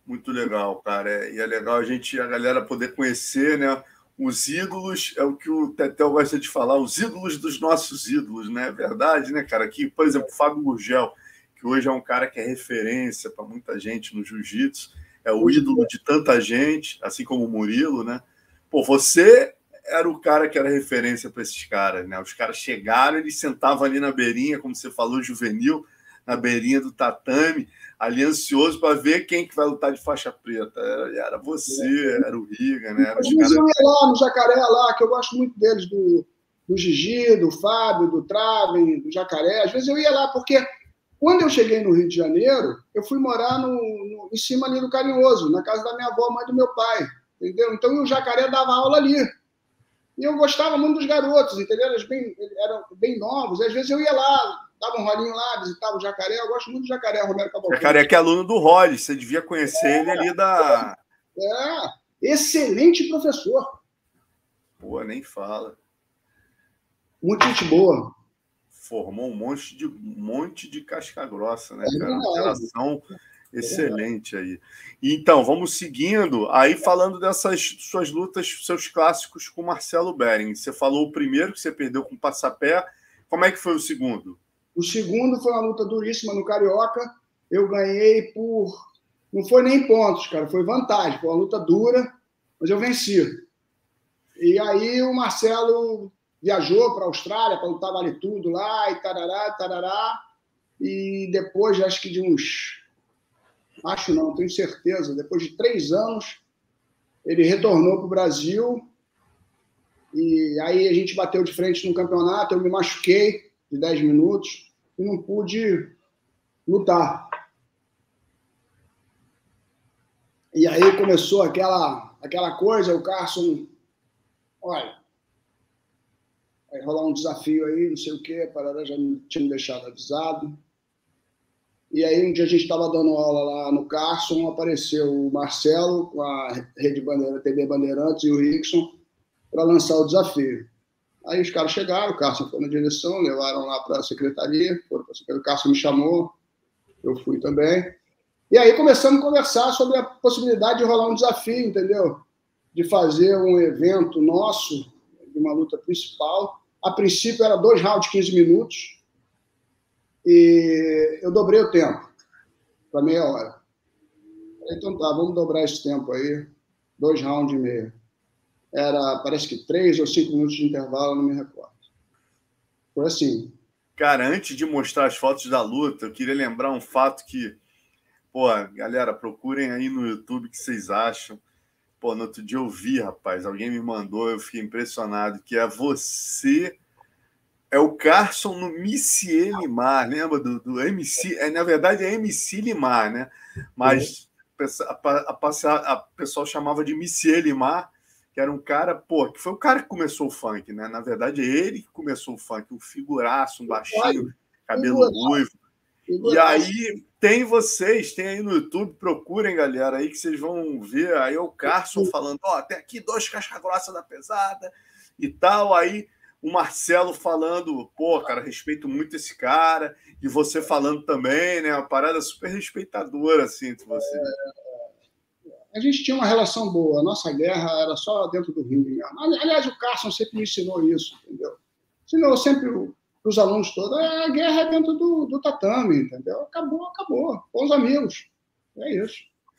Muito legal, cara. É, e é legal a gente, a galera poder conhecer, né? Os ídolos, é o que o Tetel gosta de falar, os ídolos dos nossos ídolos, né? É verdade, né, cara? Aqui, por exemplo, o Fábio Gurgel, que hoje é um cara que é referência para muita gente no jiu-jitsu é o ídolo de tanta gente, assim como o Murilo, né? Pô, você era o cara que era referência para esses caras, né? Os caras chegaram, eles sentavam ali na beirinha, como você falou, juvenil, na beirinha do tatame, ali ansioso para ver quem que vai lutar de faixa preta. Era, era você, era o Riga, né? Era os caras... Eu ia lá no Jacaré, lá, que eu gosto muito deles, do, do Gigi, do Fábio, do Traven, do Jacaré. Às vezes eu ia lá, porque quando eu cheguei no Rio de Janeiro, eu fui morar no, no, em cima ali do Carinhoso, na casa da minha avó, mãe do meu pai, entendeu? Então o Jacaré dava aula ali. E eu gostava muito dos garotos, entendeu? Eles bem, eram bem novos. E às vezes eu ia lá, dava um rolinho lá, visitava o Jacaré. Eu gosto muito do Jacaré, Romero Cavalcante. Jacaré que é aluno do Rolly, você devia conhecer é, ele ali da... É, excelente professor. Pô, nem fala. Muito gente boa formou um monte de, um monte de casca grossa, né, é cara? Uma geração é excelente aí. Então, vamos seguindo. Aí, falando dessas suas lutas, seus clássicos com Marcelo Bering. Você falou o primeiro que você perdeu com o Passapé. Como é que foi o segundo? O segundo foi uma luta duríssima no Carioca. Eu ganhei por. Não foi nem pontos, cara, foi vantagem. Foi uma luta dura, mas eu venci. E aí o Marcelo viajou para a Austrália para lutar vale tudo lá e tarará, tarará. E depois, acho que de uns. Acho não, tenho certeza. Depois de três anos, ele retornou para o Brasil. E aí a gente bateu de frente no campeonato. Eu me machuquei de 10 minutos e não pude lutar. E aí começou aquela, aquela coisa, o Carson, olha, vai rolar um desafio aí, não sei o quê, a parada já tinha me deixado avisado. E aí um dia a gente estava dando aula lá no Carson, apareceu o Marcelo com a Rede Bandeira, TV Bandeirantes e o Rickson para lançar o desafio. Aí os caras chegaram, o Carson foi na direção, levaram lá para a secretaria, o Carson me chamou, eu fui também. E aí começamos a conversar sobre a possibilidade de rolar um desafio, entendeu? De fazer um evento nosso, de uma luta principal, A princípio era dois rounds de 15 minutos. E eu dobrei o tempo para meia hora. Então tá, vamos dobrar esse tempo aí. Dois rounds e meio. Era, parece que três ou cinco minutos de intervalo, não me recordo. Foi assim. Cara, antes de mostrar as fotos da luta, eu queria lembrar um fato que, pô, galera, procurem aí no YouTube o que vocês acham. Pô, no outro dia eu vi, rapaz, alguém me mandou, eu fiquei impressionado, que é você é o Carson no Missy Limar, lembra do, do MC? É, na verdade é MC Limar, né? Mas a, a, a, a pessoal chamava de Missy Limar, que era um cara, pô, que foi o cara que começou o funk, né? Na verdade, é ele que começou o funk, um figuraço, um baixinho, cabelo ruivo. E aí tem vocês, tem aí no YouTube, procurem, galera, aí que vocês vão ver aí o Carson falando, ó, oh, tem aqui dois casca grossa da pesada e tal, aí o Marcelo falando, pô, cara, respeito muito esse cara, e você falando também, né? Uma parada super respeitadora, assim, entre você. É, a gente tinha uma relação boa, a nossa guerra era só dentro do ringue mesmo. Aliás, o Carson sempre me ensinou isso, entendeu? Ensinou sempre para os alunos todos, a guerra é dentro do, do tatame, entendeu? Acabou, acabou. Bons amigos. É isso.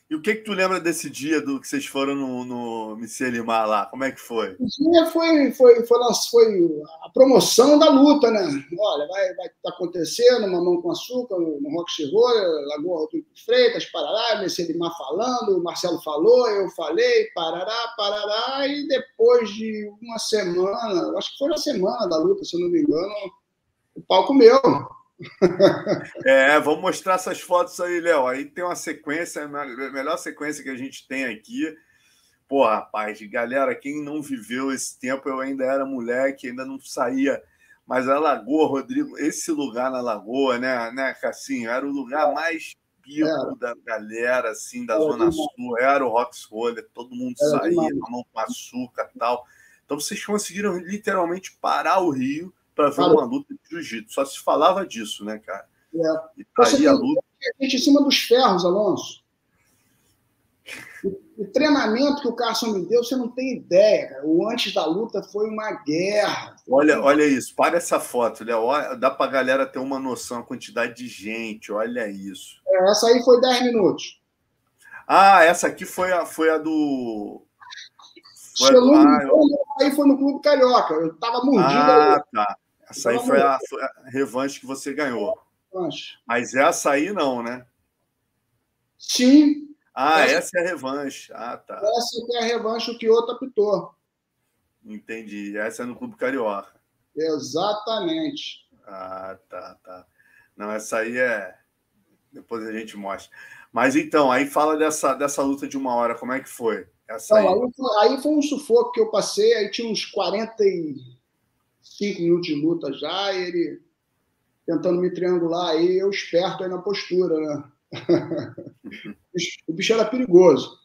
E o que que tu lembra desse dia do que vocês foram no, no Micelimar lá? Como é que foi? O dia foi, foi, foi, foi a promoção da luta, né? Olha, vai, vai acontecer no Mamão com Açúcar, no, Rock Chirrou, Lagoa Rodrigo Freitas, Parará, Micelimar falando, o Marcelo falou, eu falei, Parará, Parará, e depois de uma semana, acho que foi uma semana da luta, se eu não me engano, o palco meu. É, vamos mostrar essas fotos aí, Léo. Aí tem uma sequência, a melhor sequência que a gente tem aqui. Pô, rapaz, galera, quem não viveu esse tempo, eu ainda era moleque, ainda não saía. Mas a Lagoa, Rodrigo, esse lugar na Lagoa, né, né, Cassinho, era o lugar mais pico é. da galera, assim, da Zona Sul. Era o Rocks Roller, todo mundo saía, na mão com açúcar e tal. Então vocês conseguiram literalmente parar o Rio para ver uma luta de jiu-jitsu. Só se falava disso, né, cara? É. E tá aí a luta. A gente em cima dos ferros, Alonso. O, o, treinamento que o Carson me deu, você não tem ideia, cara. O antes da luta foi uma guerra. Olha, olha isso, para essa foto, Léo. Dá para a galera ter uma noção, a quantidade de gente, olha isso. É, essa aí foi 10 minutos. Ah, essa aqui foi a, foi a do. Foi a do... Ah, eu... Aí foi no Clube Carioca. Eu tava mordido. Ah, tá. Essa aí foi a, foi a, revanche que você ganhou. Mas essa aí não, né? Sim. Ah, essa, essa é a revanche. Ah, tá. Essa é a revanche que o outro apitou. Entendi. Essa é no Clube Carioca. Exatamente. Ah, tá, tá. Não, essa aí é. Depois a gente mostra. Mas então, aí fala dessa, dessa luta de uma hora, como é que foi? Essa aí. Aí, foi, aí foi um sufoco que eu passei, aí tinha uns 40 e cinco minutos de luta já, ele tentando me triangular aí, eu esperto aí na postura, né? o bicho era perigoso.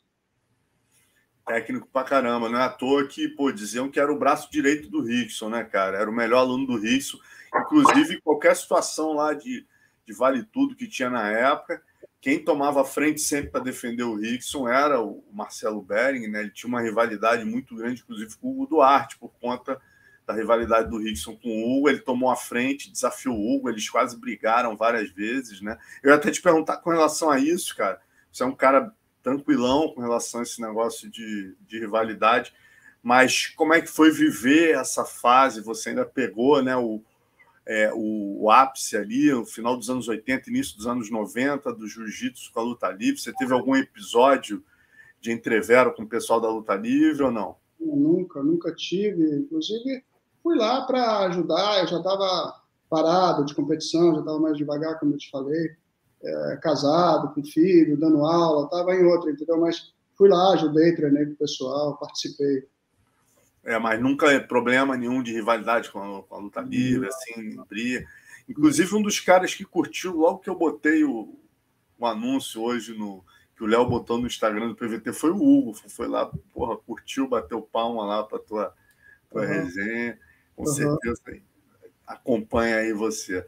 Técnico pra caramba, não é à toa que, pô, diziam que era o braço direito do Rickson, né, cara? Era o melhor aluno do Rickson. Inclusive, qualquer situação lá de, de vale tudo que tinha na época, quem tomava frente sempre para defender o Rickson era o Marcelo Bering, né? Ele tinha uma rivalidade muito grande, inclusive com o Duarte, por conta da rivalidade do Rickson com o Hugo, ele tomou a frente, desafiou o Hugo, eles quase brigaram várias vezes, né? Eu ia até te perguntar com relação a isso, cara. Você é um cara tranquilão com relação a esse negócio de, de rivalidade, mas como é que foi viver essa fase? Você ainda pegou, né, o, é, o, o, ápice ali, no final dos anos 80, início dos anos 90, do jiu-jitsu com a luta livre? Você teve algum episódio de entrevero com o pessoal da luta livre ou não? nunca, nunca tive. Inclusive, fui lá para ajudar, eu já estava parado de competição, já estava mais devagar, como eu te falei, é, casado, com filho, dando aula, estava em outra, entendeu? Mas fui lá, ajudei, treinei com o pessoal, participei. É, mas nunca é problema nenhum de rivalidade com a, com a luta livre, assim, briga. Inclusive, um dos caras que curtiu, logo que eu botei o, o anúncio hoje no que o Léo botou no Instagram do PVT foi o Hugo. Foi lá, porra, curtiu, bateu palma lá para tua, tua uhum. resenha com uhum. certeza acompanha aí você.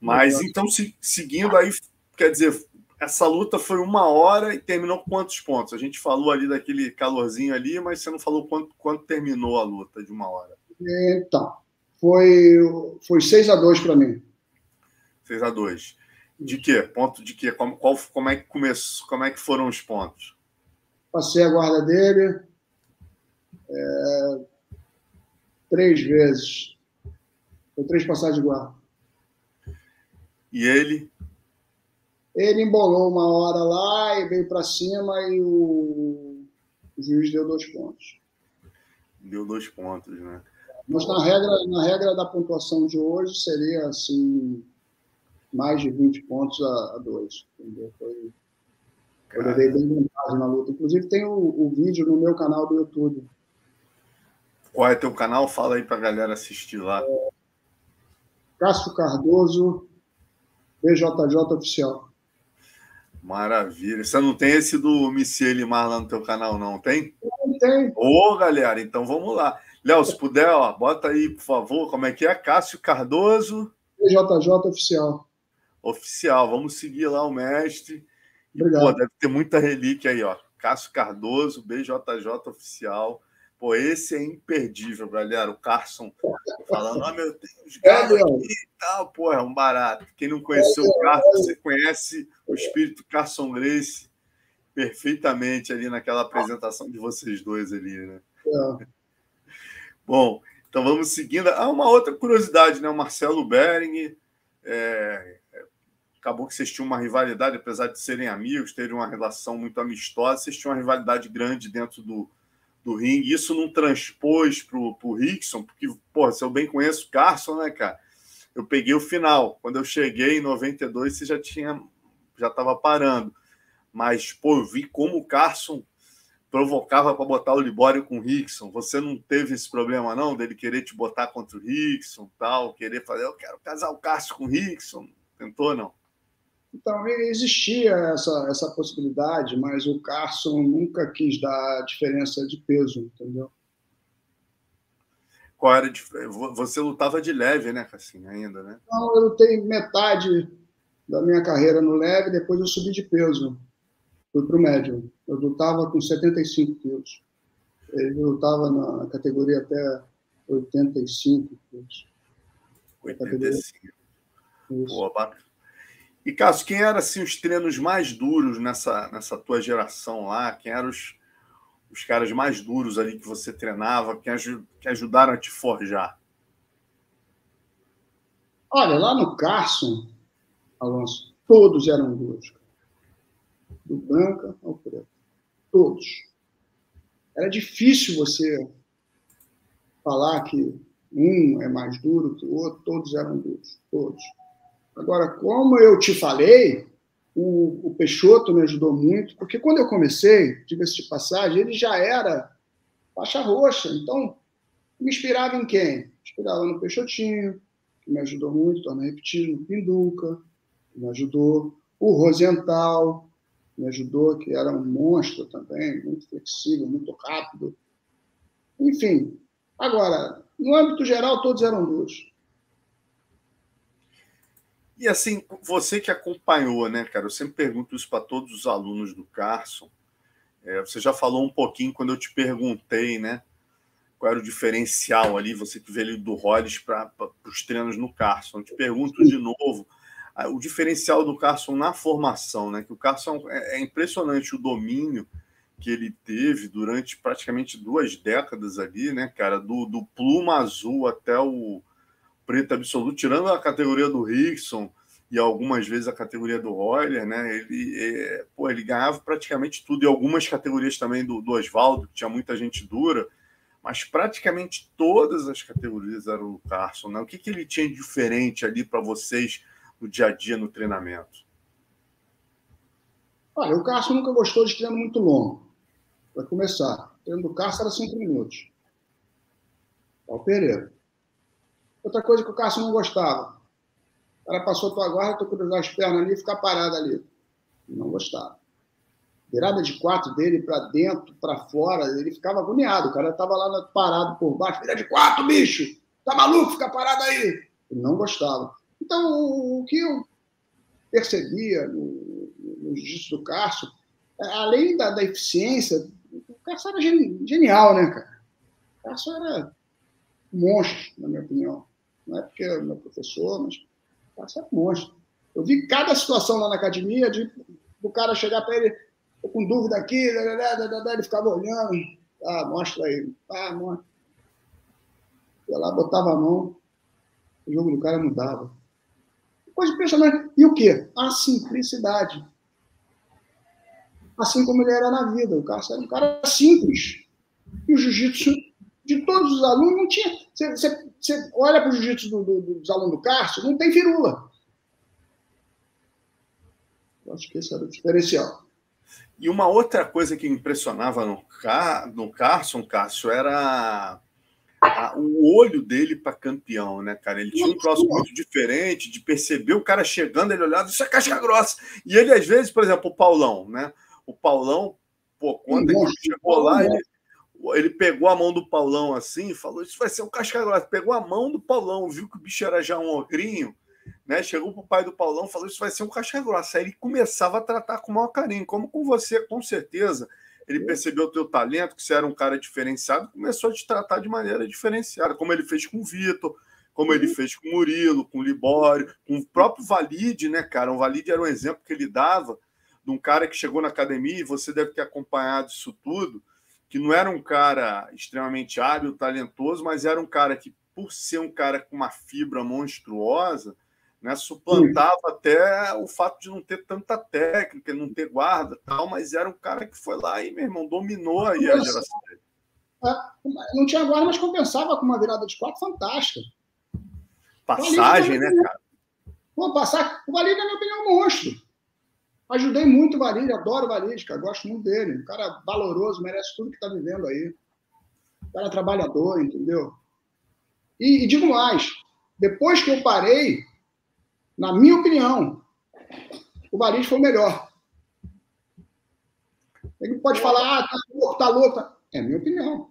Mas então, se, seguindo aí, quer dizer, essa luta foi uma hora e terminou com quantos pontos? A gente falou ali daquele calorzinho ali, mas você não falou quanto, quanto terminou a luta de uma hora. Então, Foi, foi 6 a 2 para mim. 6 a 2 De quê? Ponto de quê? Como, qual, como é que começou? Como é que foram os pontos? Passei a guarda dele é, três vezes. Foi três passagens de guarda. E ele? Ele embolou uma hora lá e veio para cima e o... o juiz deu dois pontos. Deu dois pontos, né? Mas na regra, na regra da pontuação de hoje seria assim mais de 20 pontos a, a dois. Entendeu? Foi, eu levei bem vantagem na luta. Inclusive tem o, o, vídeo no meu canal do YouTube. Qual é teu canal? Fala aí pra galera assistir lá. É, Cássio Cardoso, BJJ Oficial. Maravilha. Você não tem esse do Michel Limar lá no teu canal, não? Tem? Não tem. Ô, galera, então vamos lá. Léo, se puder, ó, bota aí, por favor, como é que é? Cássio Cardoso. BJJ Oficial. Oficial, vamos seguir lá o mestre. Obrigado. Pô, deve ter muita relíquia aí, ó. Cássio Cardoso, BJJ Oficial. Pô, esse é imperdível, galera. O Carson falando, ah, meu Deus, é, aqui e tal. Pô, é um barato. Quem não conheceu é, o Carson, você conhece o espírito Carson Grace perfeitamente ali naquela apresentação de vocês dois ali, né? É. Bom, então vamos seguindo. Ah, uma outra curiosidade, né? O Marcelo Bering. É, acabou que vocês tinham uma rivalidade, apesar de serem amigos, terem uma relação muito amistosa, vocês tinham uma rivalidade grande dentro do, do ringue. Isso não transpôs para o Rickson, porque, pô, se eu bem conheço o Carson, né, cara? Eu peguei o final. Quando eu cheguei em 92, você já tinha, já estava parando. Mas, pô, eu vi como o Carson provocava para botar o Libório com o Rickson. Você não teve esse problema, não, dele querer te botar contra o Rickson tal, querer fazer, eu quero casar o Cássio com o Rickson. Tentou, não? Então, existia essa, essa possibilidade, mas o Carson nunca quis dar diferença de peso, entendeu? Qual era de... Você lutava de leve, né, Cassim, ainda, né? Não, eu lutei metade da minha carreira no leve, depois eu subi de peso fui para o médio. Eu lutava com 75 quilos. Ele lutava na categoria até 85 quilos. 85. Boa, bacana. E, Cássio, quem eram assim, os treinos mais duros nessa, nessa tua geração lá? Quem eram os, os caras mais duros ali que você treinava, que, aj que ajudaram a te forjar? Olha, lá no Carson, Alonso, todos eram duros do branca ao preto. Todos. Era difícil você falar que um é mais duro que o outro, todos eram duros, todos. Agora, como eu te falei, o, o Peixoto me ajudou muito, porque quando eu comecei, diga-se de passagem, ele já era faixa roxa, então me inspirava em quem? Me inspirava no Peixotinho, que me ajudou muito, torna repetir, no Pinduca, que me ajudou, o Rosental, me ajudou, que era um monstro também, muito flexível, muito rápido. Enfim, agora, no âmbito geral, todos eram duros. E assim, você que acompanhou, né, cara? Eu sempre pergunto isso para todos os alunos do Carson. É, você já falou um pouquinho quando eu te perguntei, né? Qual era o diferencial ali, você que veio do Hollis para os treinos no Carson. Eu te pergunto de novo o diferencial do Carson na formação, né? Que o Carson é, é impressionante o domínio que ele teve durante praticamente duas décadas ali, né, cara? Do, do pluma azul até o preto absoluto, tirando a categoria do Rickson e algumas vezes a categoria do Roller, né? Ele, é, pô, ele ganhava praticamente tudo, e algumas categorias também do, do Oswaldo, que tinha muita gente dura, mas praticamente todas as categorias eram o Carson, né? O que, que ele tinha de diferente ali para vocês? no dia a dia no treinamento? Olha, o Cássio nunca gostou de treino muito longo. Para começar, o treino do Cássio era cinco minutos. o Pereira. Outra coisa que o Cássio não gostava. O cara passou tua guarda, tu cruzar as pernas ali e ficar parado ali. Não gostava. Virada de quatro dele para dentro, para fora, ele ficava agoniado. O cara estava lá parado por baixo. Vira de quatro, bicho! Tá maluco? Fica parado aí! Ele não gostava. Então, o que eu percebia no, no do Cássio, além da, da, eficiência, o Cássio era genial, né, cara? O Cássio era monstro, na minha opinião. Não é porque é meu professor, mas o Cássio é monstro. Eu vi cada situação lá na academia de o cara chegar para ele, tô com dúvida aqui, ele ficava olhando, ah, mostra aí, ah, mostra. Ia lá, botava a mão, o jogo do cara mudava. Coisa impressionante. E o quê? A simplicidade. Assim como ele era na vida. O cara era um cara simples. E o jiu-jitsu de todos os alunos não tinha. Você, você, você olha para o jiu-jitsu do, do, dos alunos do Cássio, não tem firula. Eu acho que esse era o diferencial. E uma outra coisa que impressionava no, Car no Carson, Cássio, era a, o olho dele para campeão, né, cara? Ele tinha um troço muito diferente de perceber o cara chegando, ele olhava, isso é casca grossa. E ele, às vezes, por exemplo, o Paulão, né? O Paulão, pô, quando ele chegou lá, ele, ele pegou a mão do Paulão assim e falou: Isso vai ser um casca grossa. Pegou a mão do Paulão, viu que o bicho era já um ogrinho, né? Chegou pro pai do Paulão falou: Isso vai ser um casca grossa. Aí ele começava a tratar com o maior carinho, como com você, com certeza. Ele percebeu o teu talento, que você era um cara diferenciado, começou a te tratar de maneira diferenciada, como ele fez com o Vitor, como ele fez com o Murilo, com o Libório, com o próprio Valide, né, cara? O Valide era um exemplo que ele dava de um cara que chegou na academia, e você deve ter acompanhado isso tudo, que não era um cara extremamente hábil, talentoso, mas era um cara que, por ser um cara com uma fibra monstruosa, né, suplantava Sim. até o fato de não ter tanta técnica, não ter guarda tal, mas era um cara que foi lá e, meu irmão, dominou aí a geração dele. É, não tinha guarda, mas compensava com uma virada de quatro fantástica. Passagem, né, cara? Pô, passar. O Valide, na minha opinião, é um monstro. Ajudei muito o Valide, adoro o Valide, cara, gosto muito dele. Um cara valoroso, merece tudo que está vivendo aí. Um cara trabalhador, entendeu? E, e digo mais: depois que eu parei, na minha opinião, o Valide foi o melhor. Ele pode falar, ah, tá louco, tá louco. Tá... É minha opinião.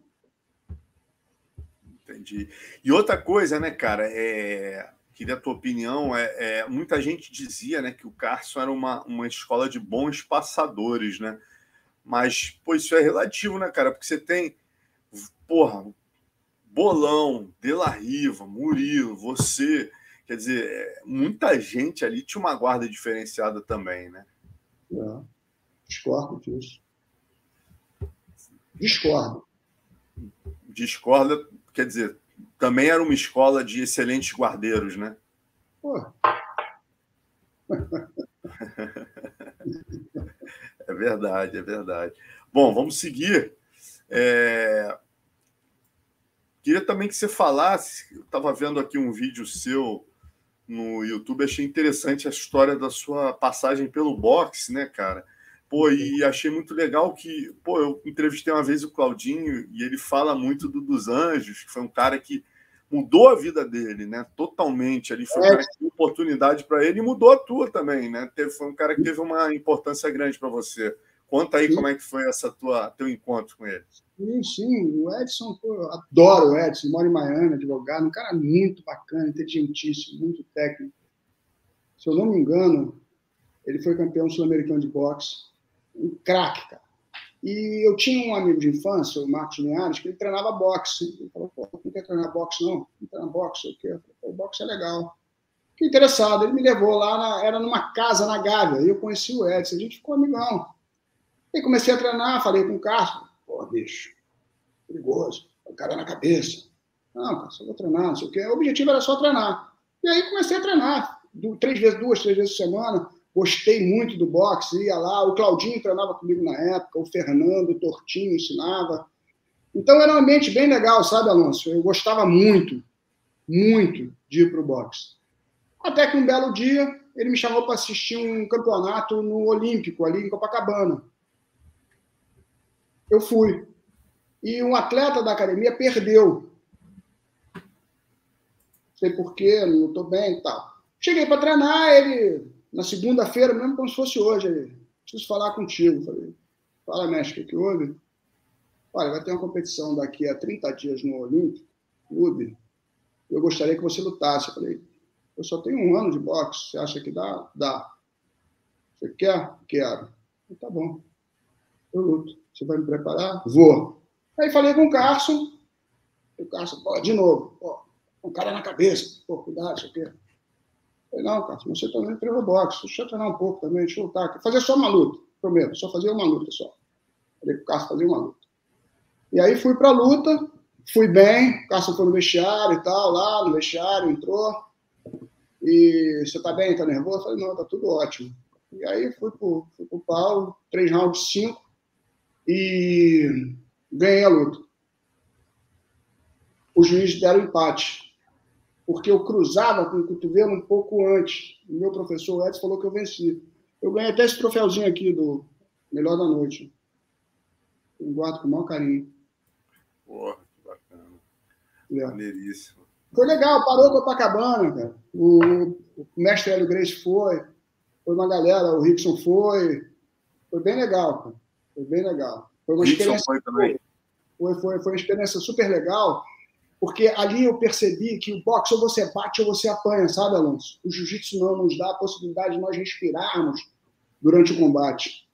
Entendi. E outra coisa, né, cara, é... queria a tua opinião. É, é, Muita gente dizia né, que o Carson era uma, uma escola de bons passadores, né? Mas, pô, isso é relativo, né, cara? Porque você tem, porra, Bolão, De La Riva, Murilo, você, Quer dizer, é, muita gente ali tinha uma guarda diferenciada também, né? É, discordo disso. Discordo. Discorda, quer dizer, também era uma escola de excelentes guardeiros, né? Pô. é verdade, é verdade. Bom, vamos seguir. É... Queria também que você falasse. Eu estava vendo aqui um vídeo seu no YouTube. Achei interessante a história da sua passagem pelo boxe, né, cara? Pô, e achei muito legal que, pô, eu entrevistei uma vez o Claudinho e ele fala muito do, dos Anjos, que foi um cara que mudou a vida dele, né? Totalmente. Ali foi um que deu oportunidade para ele e mudou a tua também, né? Teve, foi um cara que teve uma importância grande para você. Conta aí sim. como é que foi essa tua teu encontro com ele. Sim, sim. O Edson, pô, eu adoro o Edson, mora em Miami, advogado, um cara muito bacana, inteligentíssimo, muito técnico. Se eu não me engano, ele foi campeão sul-americano de boxe. Um craque, cara. E eu tinha um amigo de infância, o Marcos Linhares, que ele treinava boxe. Ele falou, pô, não quer treinar boxe, não? Não treina boxe, o quê? Eu falei, boxe é legal. Fiquei interessado. Ele me levou lá, na, era numa casa na Gávea, e eu conheci o Edson, a gente ficou amigão. E comecei a treinar, falei com o Carlos, pô, bicho, perigoso, o cara na cabeça. Não, cara, só vou treinar, não sei o quê. O objetivo era só treinar. E aí comecei a treinar, três vezes, duas, três vezes por semana. Gostei muito do boxe, ia lá. O Claudinho treinava comigo na época, o Fernando, o Tortinho ensinava. Então era um ambiente bem legal, sabe, Alonso? Eu gostava muito, muito de ir para o boxe. Até que um belo dia ele me chamou para assistir um campeonato no Olímpico, ali em Copacabana. Eu fui. E um atleta da academia perdeu. Não sei porquê, não estou bem e tal. Cheguei para treinar, ele, na segunda-feira, mesmo como se fosse hoje, ele, preciso falar contigo. Falei, fala, mestre, o que houve? Olha, vai ter uma competição daqui a 30 dias no Olímpico, clube. Eu gostaria que você lutasse. Eu falei, eu só tenho um ano de boxe, você acha que dá? Dá. Você quer? Quero. Tá bom. Eu luto. Você vai me preparar? Vou. Aí falei com o Carson. O Carson, pô, de novo, pô, um cara na cabeça. Pô, cuidado, isso aqui. Falei, não, cara, você também treinou boxe, deixa eu treinar um pouco também, deixa eu lutar. Fazer só uma luta, primeiro, só fazer uma luta só. Falei pro Cássio fazer uma luta. E aí fui pra luta, fui bem, o Cássio foi no vestiário e tal, lá no vestiário, entrou. E você tá bem, tá nervoso? Falei, não, tá tudo ótimo. E aí fui pro, fui pro pau, três rounds, cinco, e ganhei a luta. Os juízes deram empate, porque eu cruzava com o cotovelo um pouco antes. O meu professor Edson falou que eu venci. Eu ganhei até esse troféuzinho aqui do Melhor da Noite. Eu guardo com o maior carinho. Porra, que bacana. É. Maneiríssimo. Foi legal, parou Copacabana, cara. O, o mestre Hélio Grace foi, foi uma galera, o Rickson foi. Foi bem legal, cara. Foi bem legal. Foi uma Rickson experiência. foi também. Foi, foi, foi uma experiência super legal, porque ali eu percebi que o boxe ou você bate ou você apanha, sabe, Alonso? O jiu-jitsu não nos dá a possibilidade de nós respirarmos durante o combate.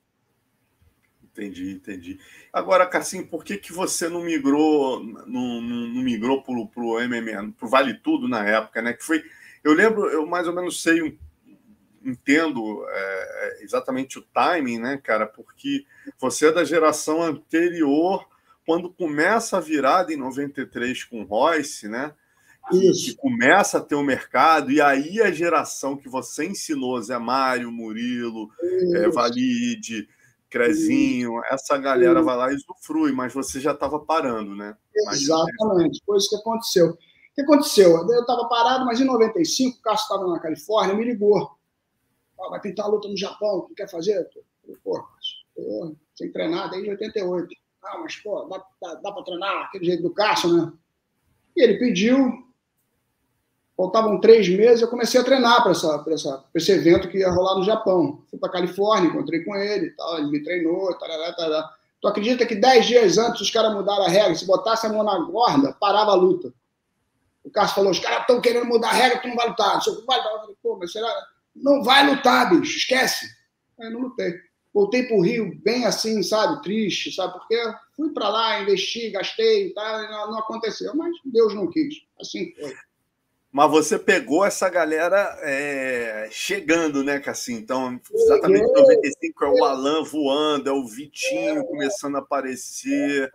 Entendi, entendi. Agora, Cassim, por que, que você não migrou, não, não, não migrou para o MMA, para o Vale Tudo na época, né? Que foi, eu lembro, eu mais ou menos sei, entendo é, exatamente o timing, né, cara? Porque você é da geração anterior, quando começa a virada em 93 com o Royce, né? Que, que, começa a ter o um mercado, e aí a geração que você ensinou, Zé Mário, Murilo, é, Valide, Crezinho, essa galera vai lá e usufrui, mas você já estava parando, né? Exatamente, foi isso que aconteceu. O que aconteceu? Eu estava parado, mas em 95, o Cássio estava na Califórnia, me ligou. Ah, vai tentar a luta no Japão, o que quer fazer? Eu falei, pô, tô sem treinar desde 88. Ah, mas, pô, dá, dá, dá para treinar aquele jeito do Cássio, né? E ele pediu, faltavam três meses, eu comecei a treinar para essa, essa, esse evento que ia rolar no Japão. Fui para Califórnia, encontrei com ele, tal, ele me treinou, tarará, tarará. Tu acredita que dez dias antes os caras mudaram a regra? Se botasse a mão na gorda, parava a luta. O Cássio falou: os caras estão querendo mudar a regra, tu não vai lutar. Eu vai lutar. Eu falei, pô, mas será? Não vai lutar, bicho, esquece. Aí não lutei. Voltei para o Rio bem assim, sabe, triste, sabe, porque fui para lá, investi, gastei, tá, não aconteceu, mas Deus não quis. Assim foi. Mas você pegou essa galera é, chegando, né, Cassim? Então, exatamente em 95 é o Alan voando, é o Vitinho começando a aparecer,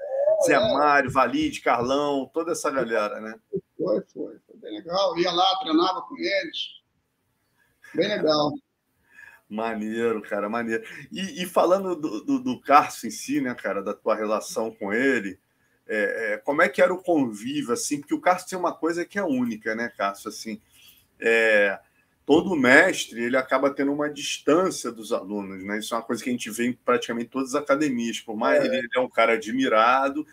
Zé Mário, Valide, Carlão, toda essa galera, né? Foi, foi, foi bem legal. Ia lá, treinava com eles. Bem legal. Maneiro, cara, maneiro. E, e falando do, do, do Carso em si, né, cara, da tua relação com ele, é, é, como é que era o convívio, assim, porque o Cássio tem uma coisa que é única, né, Cássio, assim, é, todo mestre, ele acaba tendo uma distância dos alunos, né, isso é uma coisa que a gente vê em praticamente todas as academias, por mais é. Ele, ele é um cara admirado,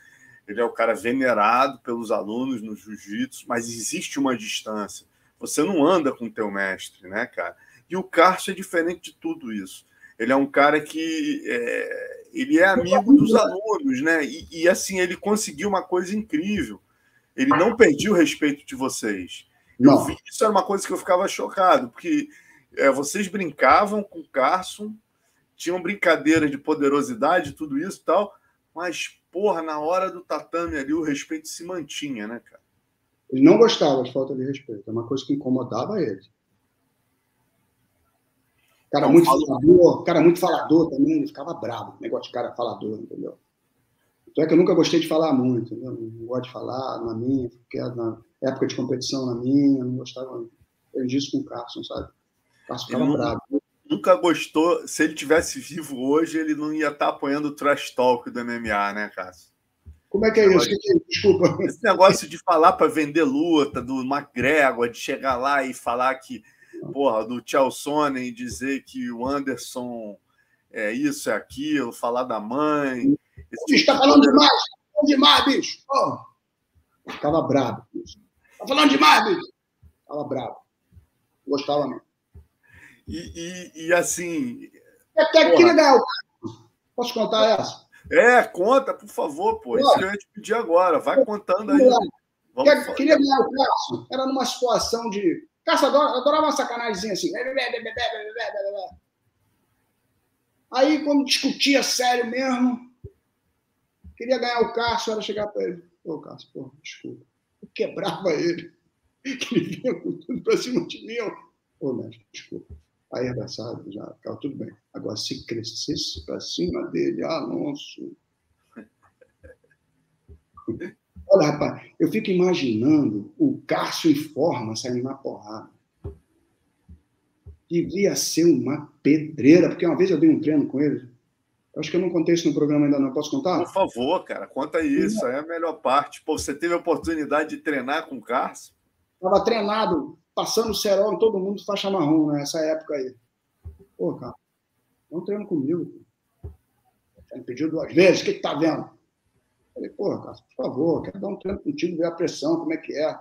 ele é um cara venerado pelos alunos no jiu-jitsu, mas existe uma distância, você não anda com o teu mestre, né, cara, e o Cássio é diferente de tudo isso, ele é um cara que é, ele é amigo dos alunos, né? E, e, assim, ele conseguiu uma coisa incrível. Ele não perdia o respeito de vocês. Eu vi, isso era uma coisa que eu ficava chocado, porque é, vocês brincavam com o Carson, tinham brincadeira de poderosidade, tudo isso e tal, mas, porra, na hora do tatame ali, o respeito se mantinha, né, cara? Ele não gostava de falta de respeito, é uma coisa que incomodava ele. Cara muito falador, cara muito falador também, ele ficava bravo, negócio de cara falador, entendeu? Então é que eu nunca gostei de falar muito, entendeu? Não gosto de falar na minha, porque na época de competição na minha, não gostava. Aprendi isso com o Carson, sabe? O Carson ficava bravo. Nunca gostou, se ele tivesse vivo hoje, ele não ia estar apoiando o trash talk do MMA, né, Cássio? Como é que é isso? Desculpa. Esse negócio de falar para vender luta, do McGregor, de chegar lá e falar que porra, do Tchau Sonnen dizer que o Anderson é isso, é aquilo, falar da mãe. Bicho, tá falando demais, tá falando demais, bicho. Oh. Ficava bravo, bicho. Tá falando demais, bicho. Ficava bravo. Gostava mesmo. E, e, e assim. Até que legal. Posso contar essa? É, conta, por favor, pô. Isso que eu ia te pedir agora. Vai contando aí. Vamos queria ganhar o Cássio. Era numa situação de Cássio adora, adorava uma sacanagem assim. Aí, quando discutia sério mesmo, queria ganhar o Cássio, era chegar para ele. Ô, Cássio, desculpa. Eu quebrava ele. ele vinha com tudo para cima de mim. Ô, mestre, desculpa. Aí abraçado, já ficava tudo bem. Agora, se crescesse para cima dele, Alonso. Olha, rapaz, eu fico imaginando o Cássio e Forma saindo na porrada. Devia ser uma pedreira, porque uma vez eu dei um treino com ele. Acho que eu não contei isso no programa ainda, não. Posso contar? Por favor, cara, conta isso. É a melhor parte. Pô, você teve a oportunidade de treinar com o Cássio? Estava treinado, passando o cerol em todo mundo faixa marrom nessa época aí. Pô, cara, não treino comigo. Já me pediu duas vezes, o que, que tá vendo? Falei, pô, cara, por favor, quero dar um treino contigo, ver a pressão, como é que é.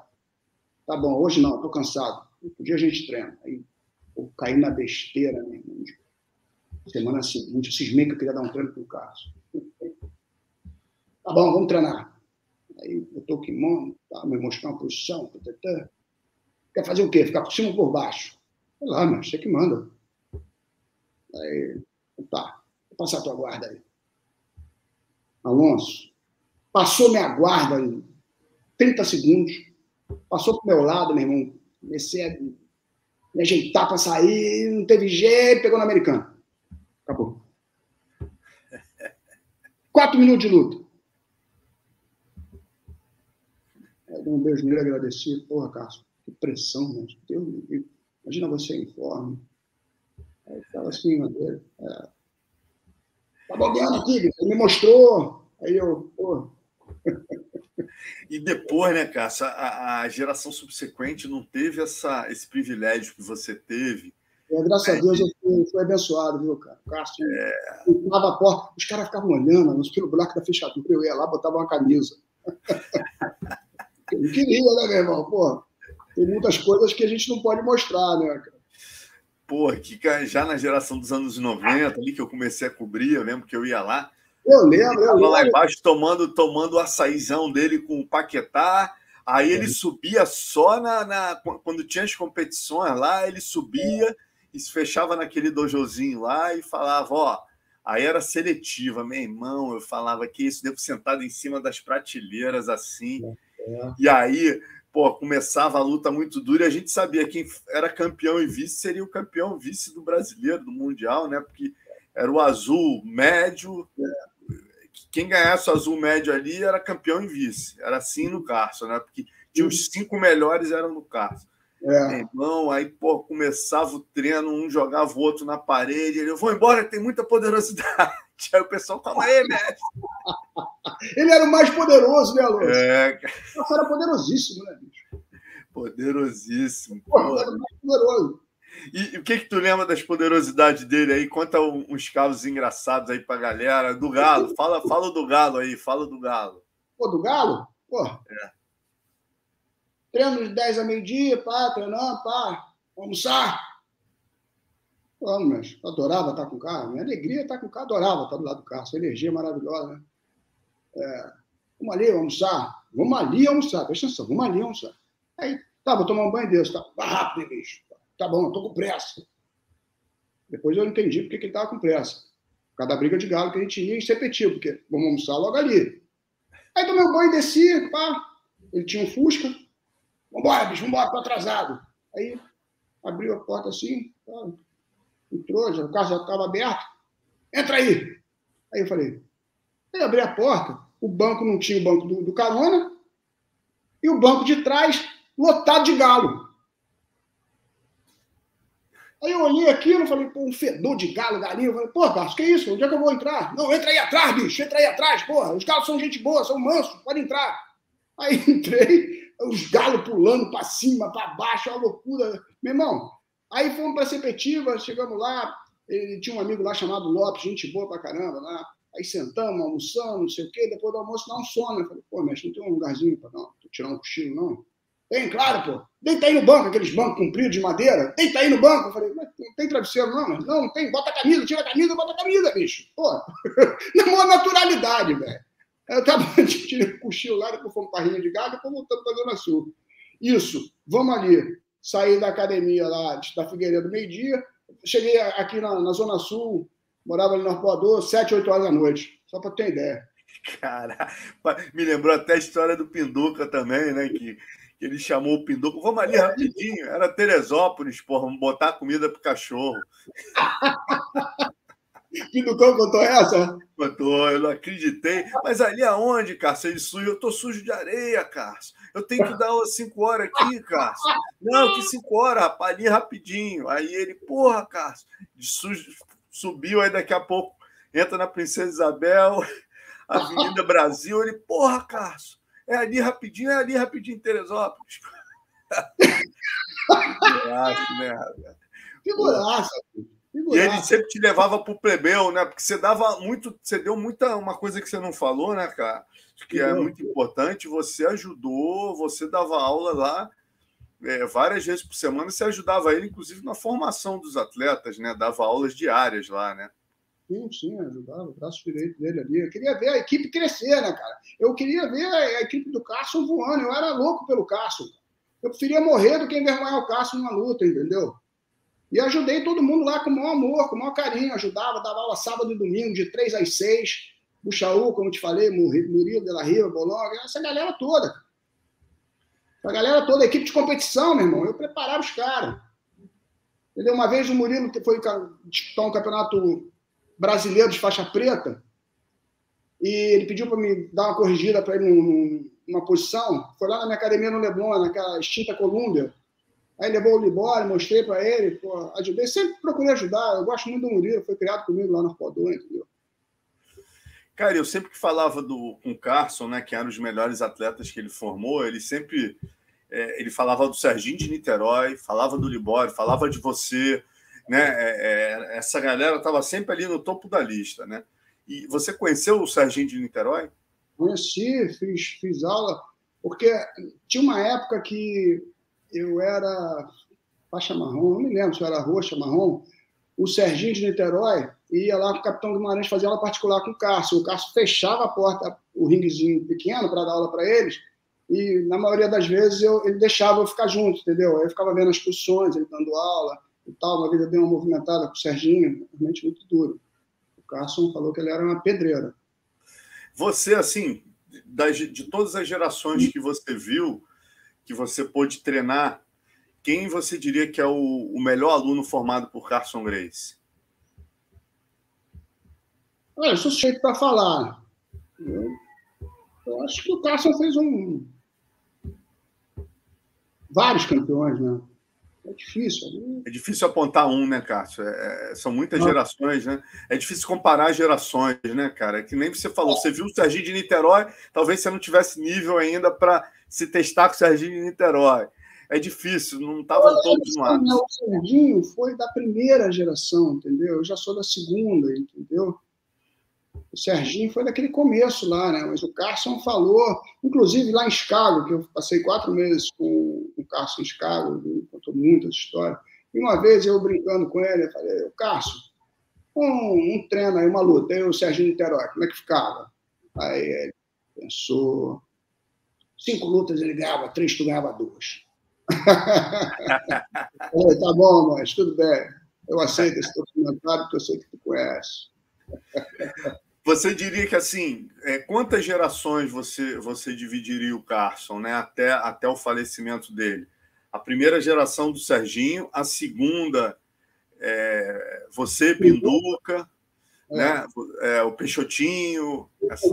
Tá bom, hoje não, tô cansado. Um dia a gente treina. Aí eu caí na besteira, meu irmão. Semana seguinte, eu cismei que eu queria dar um treino pro Carlos. Tá bom, vamos treinar. Aí botou o kimono, tá, me mostrou uma posição. Tá, tá, tá. Quer fazer o quê? Ficar por cima ou por baixo? Sei lá, mas você que manda. Aí, tá, vou passar a tua guarda aí. Alonso, passou minha guarda em 30 segundos, passou pro meu lado, meu irmão, comecei a me ajeitar para sair, não teve jeito, pegou no americano. Acabou. Quatro minutos de luta. Dei um beijo nele, agradeci. Porra, Cássio, que pressão, né? Deus Imagina você em forma. Aí ficava assim, meu Deus. É. Tá bobeando aqui, ele me mostrou. Aí eu, pô. E depois, né, Cássio, a, a, geração subsequente não teve essa, esse privilégio que você teve. É, graças é, a Deus eu fui, fui, abençoado, viu, cara? O Cássio é... a porta, os caras ficavam olhando pelo buraco da fechadura, eu ia lá, botava uma camisa. eu queria, né, meu irmão? Pô, tem muitas coisas que a gente não pode mostrar, né, cara? Pô, que já na geração dos anos 90, ali que eu comecei a cobrir, eu lembro que eu ia lá, eu lembro, eu lembro. lá embaixo tomando, tomando o açaizão dele com o Paquetá. Aí ele subia só na, na, Quando tinha as competições lá, ele subia e se fechava naquele dojozinho lá e falava: Ó, aí era seletiva, meu irmão. Eu falava que isso, devo sentado em cima das prateleiras assim. É. E aí, pô, começava a luta muito dura e a gente sabia quem era campeão e vice seria o campeão vice do brasileiro, do Mundial, né? Porque era o azul médio. É quem ganhasse o azul médio ali era campeão e vice. Era assim no Carso, né? Porque tinha os cinco melhores eram no Carso. É. Irmão, aí pô, começava o treino, um jogava o outro na parede. Ele, eu vou embora, tem muita poderosidade. Aí o pessoal, calma aí, mestre. Ele era o mais poderoso, né, Alonso? É. Nossa, era poderosíssimo, né, bicho? Poderosíssimo. Pô, era o mais poderoso. E, o que que tu lembra das poderosidades dele aí? Conta uns casos engraçados aí pra galera. Do Galo, fala, fala do Galo aí, fala do Galo. Pô, do Galo? Pô. É. Treino de 10 a meio-dia, pá, treinando, pá, almoçar. Vamos, mas adorava estar com o carro. Minha alegria é estar com o carro, adorava estar do lado do carro. Sua energia é maravilhosa, né? É, vamos ali almoçar. Vamos ali almoçar. Presta atenção, vamos ali almoçar. Aí, tá, vou tomar um banho desse, tá? Vai rápido, bicho. Tá bom, eu tô com pressa. Depois eu entendi porque que ele estava com pressa. Cada briga de galo que a gente ia em Sepeti, porque vamos almoçar logo ali. Aí tomei um banho e desci, pá. Ele tinha um Fusca. Vambora, bicho, vambora, tô atrasado. Aí abriu a porta assim, entrou, já, o carro já estava aberto. Entra aí. Aí eu falei, aí abri a porta, o banco não tinha o banco do, do carona, e o banco de trás lotado de galo. Aí eu olhei aquilo e falei, pô, um fedor de galo, galinha. Eu falei, pô, Carlos, que isso? Onde é que eu vou entrar? Não, entra aí atrás, bicho, entra aí atrás, porra. Os galos são gente boa, são mansos, pode entrar. Aí entrei, os galos pulando para cima, para baixo, uma loucura. Meu irmão, aí fomos para Sepetiva, chegamos lá, ele tinha um amigo lá chamado Lopes, gente boa pra caramba lá. Aí sentamos, almoçamos, não sei o quê, depois do almoço dá um sono. Eu falei, pô, mas não tem um lugarzinho para tirar um cochilo, não? Tem, claro, pô. Deita aí no banco, aqueles bancos compridos de madeira. Deita aí no banco. Eu falei, mas não tem travesseiro, não? Mas não, não tem. Bota a camisa, tira a camisa, bota a camisa, bicho. Pô, na maior naturalidade, velho. Eu tava, tirei o cochilo lá, depois fomos para de Gado, depois voltamos para Zona Sul. Isso, vamos ali. Saí da academia lá da Figueiredo meio-dia. Cheguei aqui na, na, Zona Sul, morava ali no Arpoador, 7, 8 horas da noite. Só para ter ideia. Cara, me lembrou até a história do Pinduca também, né? Que que ele chamou o Pinduca. Vamos ali rapidinho. Era Teresópolis, porra, vamos botar comida pro cachorro. Pinducão contou essa? Contou, eu não acreditei. Mas ali aonde, Cássio? Ele sujo, eu tô sujo de areia, Cássio. Eu tenho que dar umas cinco horas aqui, Cássio. Não, que cinco horas, rapaz, ali rapidinho. Aí ele, porra, Cássio, de sujo, subiu, aí daqui a pouco entra na Princesa Isabel, Avenida Brasil, ele, porra, Cássio, é ali rapidinho, é ali rapidinho em Teresópolis. Figuraça, né? Figuraça. E ele sempre te levava para o plebeu, né? Porque você dava muito, você deu muita uma coisa que você não falou, né, cara? Que é muito importante. Você ajudou, você dava aula lá é, várias vezes por semana. Você ajudava ele, inclusive, na formação dos atletas, né? Dava aulas diárias lá, né? Sim, sim, ajudava, o braço direito dele ali. Eu queria ver a equipe crescer, né, cara? Eu queria ver a equipe do Cássio voando. Eu era louco pelo Cássio. Eu preferia morrer do que envergonhar o Cássio numa luta, entendeu? E ajudei todo mundo lá com o maior amor, com o maior carinho. Ajudava, dava aula sábado e domingo, de três às seis. Buchaú, como te falei, Murilo de la Riva, Bolonga, essa galera toda. Essa galera toda, equipe de competição, meu irmão. Eu preparava os caras. Entendeu? Uma vez o Murilo foi disputar um campeonato brasileiro de faixa preta e ele pediu para me dar uma corrigida para ele numa posição. Foi lá na minha academia no Leblon, naquela extinta Colômbia. Aí levou o Libório, mostrei para ele, pô, ajudei. Sempre procurei ajudar. Eu gosto muito do Murilo, foi criado comigo lá no Podô, entendeu? Cara, eu sempre que falava do, com o Carson, né, que era um dos melhores atletas que ele formou, ele sempre é, ele falava do Serginho de Niterói, falava do Libório, falava de você, né? É, é, essa galera estava sempre ali no topo da lista, né? E você conheceu o Serginho de Niterói? Conheci, fiz, fiz aula, porque tinha uma época que eu era faixa marrom, não me lembro se eu era roxa, marrom. O Serginho de Niterói ia lá com o Capitão Guimarães fazer aula particular com o Cássio. O Cássio fechava a porta, o ringuezinho pequeno, para dar aula para eles, e na maioria das vezes eu, ele deixava eu ficar junto, entendeu? Eu ficava vendo as posições, ele dando aula e tal. Uma vez eu dei uma movimentada com o Serginho, realmente muito duro. O Carson falou que ele era uma pedreira. Você, assim, das, de todas as gerações que você viu, que você pôde treinar, quem você diria que é o, o melhor aluno formado por Carson Grace? Olha, eu sou suspeito para falar. Eu, eu, acho que o Carson fez um. Vários campeões, né? É difícil. Ali. É difícil apontar um, né, Cássio? É, é são muitas Não. gerações, né? É difícil comparar gerações, né, cara? É que nem você falou, você viu o Serginho de Niterói, talvez você não tivesse nível ainda para se testar com o Serginho de Niterói. É difícil, não estavam todos lá. O Serginho foi da primeira geração, entendeu? Eu já sou da segunda, entendeu? O Serginho foi daquele começo lá, né? Mas o Carson falou, inclusive lá em Chicago, que eu passei quatro meses com o em Chicago, ele contou muitas histórias. E uma vez eu brincando com ele, eu falei, Carson, um, um treino aí, uma luta, aí o Serginho Niterói, como é que ficava? Aí ele pensou, cinco lutas ele ganhava, três tu ganhava duas. falei, tá bom, mas tudo bem. Eu aceito esse teu comentário porque eu sei que tu conhece. Você diria que assim, é, quantas gerações você você dividiria o Carson, né, até até o falecimento dele? A primeira geração do Serginho, a segunda é, você Pinduca, é. né, é, o Peixotinho, essa...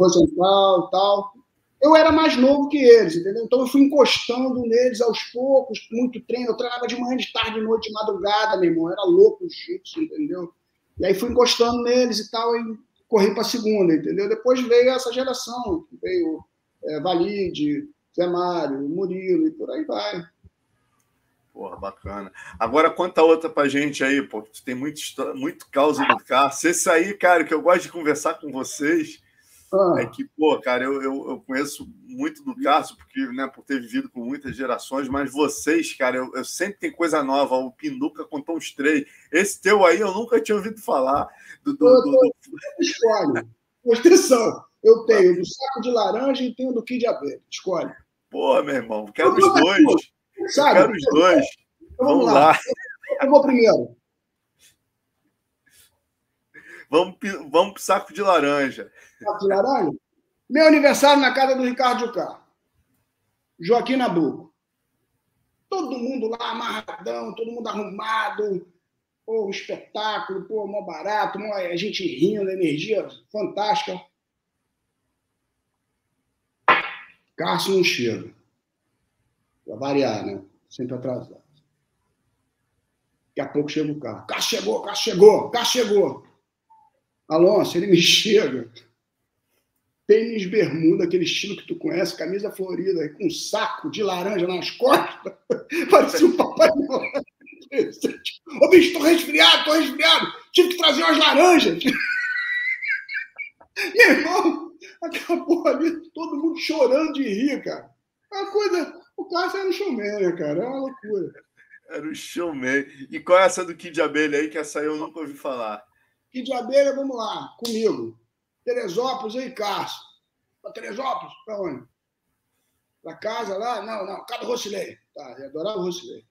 tal. Eu era mais novo que eles, entendeu? Então eu fui encostando neles aos poucos, muito treino. Eu treinava de manhã, de tarde, de noite, de madrugada, meu irmão. Eu era louco jiu entendeu? E aí fui encostando neles e tal. E corri para a segunda, entendeu? Depois veio essa geração, veio é, Valide, Zé Mário, Murilo e por aí vai. Porra, bacana. Agora conta outra pra gente aí, pô. Tem muito, muito causa do Cássio. Esse aí, cara, que eu gosto de conversar com vocês ah. é que, pô, cara, eu, eu, eu, conheço muito do Cássio, porque, né, por ter vivido com muitas gerações, mas vocês, cara, eu, eu sempre tem coisa nova. O Pinduca contou uns três. Esse teu aí eu nunca tinha ouvido falar. Do, do, do, do... Escolhe. Atenção. Eu tenho do saco de laranja e tenho do Kid Abelha. Escolhe. Pô, meu irmão, quero os dois. Sabe? Quero os dois. Vamos, vamos lá. lá. Eu vou primeiro. Vamos, vamos pro saco de laranja. Saco de laranja? Meu aniversário na casa do Ricardo Jucá. Joaquim Nabuco. todo mundo lá amarradão, todo mundo arrumado, pô, um espetáculo, pô, mó barato, mó, a gente rindo, energia fantástica. Cássio não chega. Para variar, né? Sempre atrasado. Daqui a pouco chega o carro. Cássio chegou, Cássio chegou, Cássio chegou. Alonso, ele me chega. Tênis bermuda, aquele estilo que tu conhece, camisa florida, com um saco de laranja nas costas. Parecia um Papai Noel. Ô, bicho, tô resfriado, tô resfriado. Tive que trazer umas laranjas. Meu irmão, acabou ali, todo mundo chorando de rir, cara. A coisa. O Cássio era um showman, né, cara? É uma loucura. Era um showman. E qual é essa do Kid Abelha aí, que essa eu nunca ouvi falar? Kid Abelha, vamos lá, comigo. Teresópolis e Cássio. Para Teresópolis? Para onde? Para casa lá? Não, não, casa do Rocilei. Tá, eu adorava o Rocilei.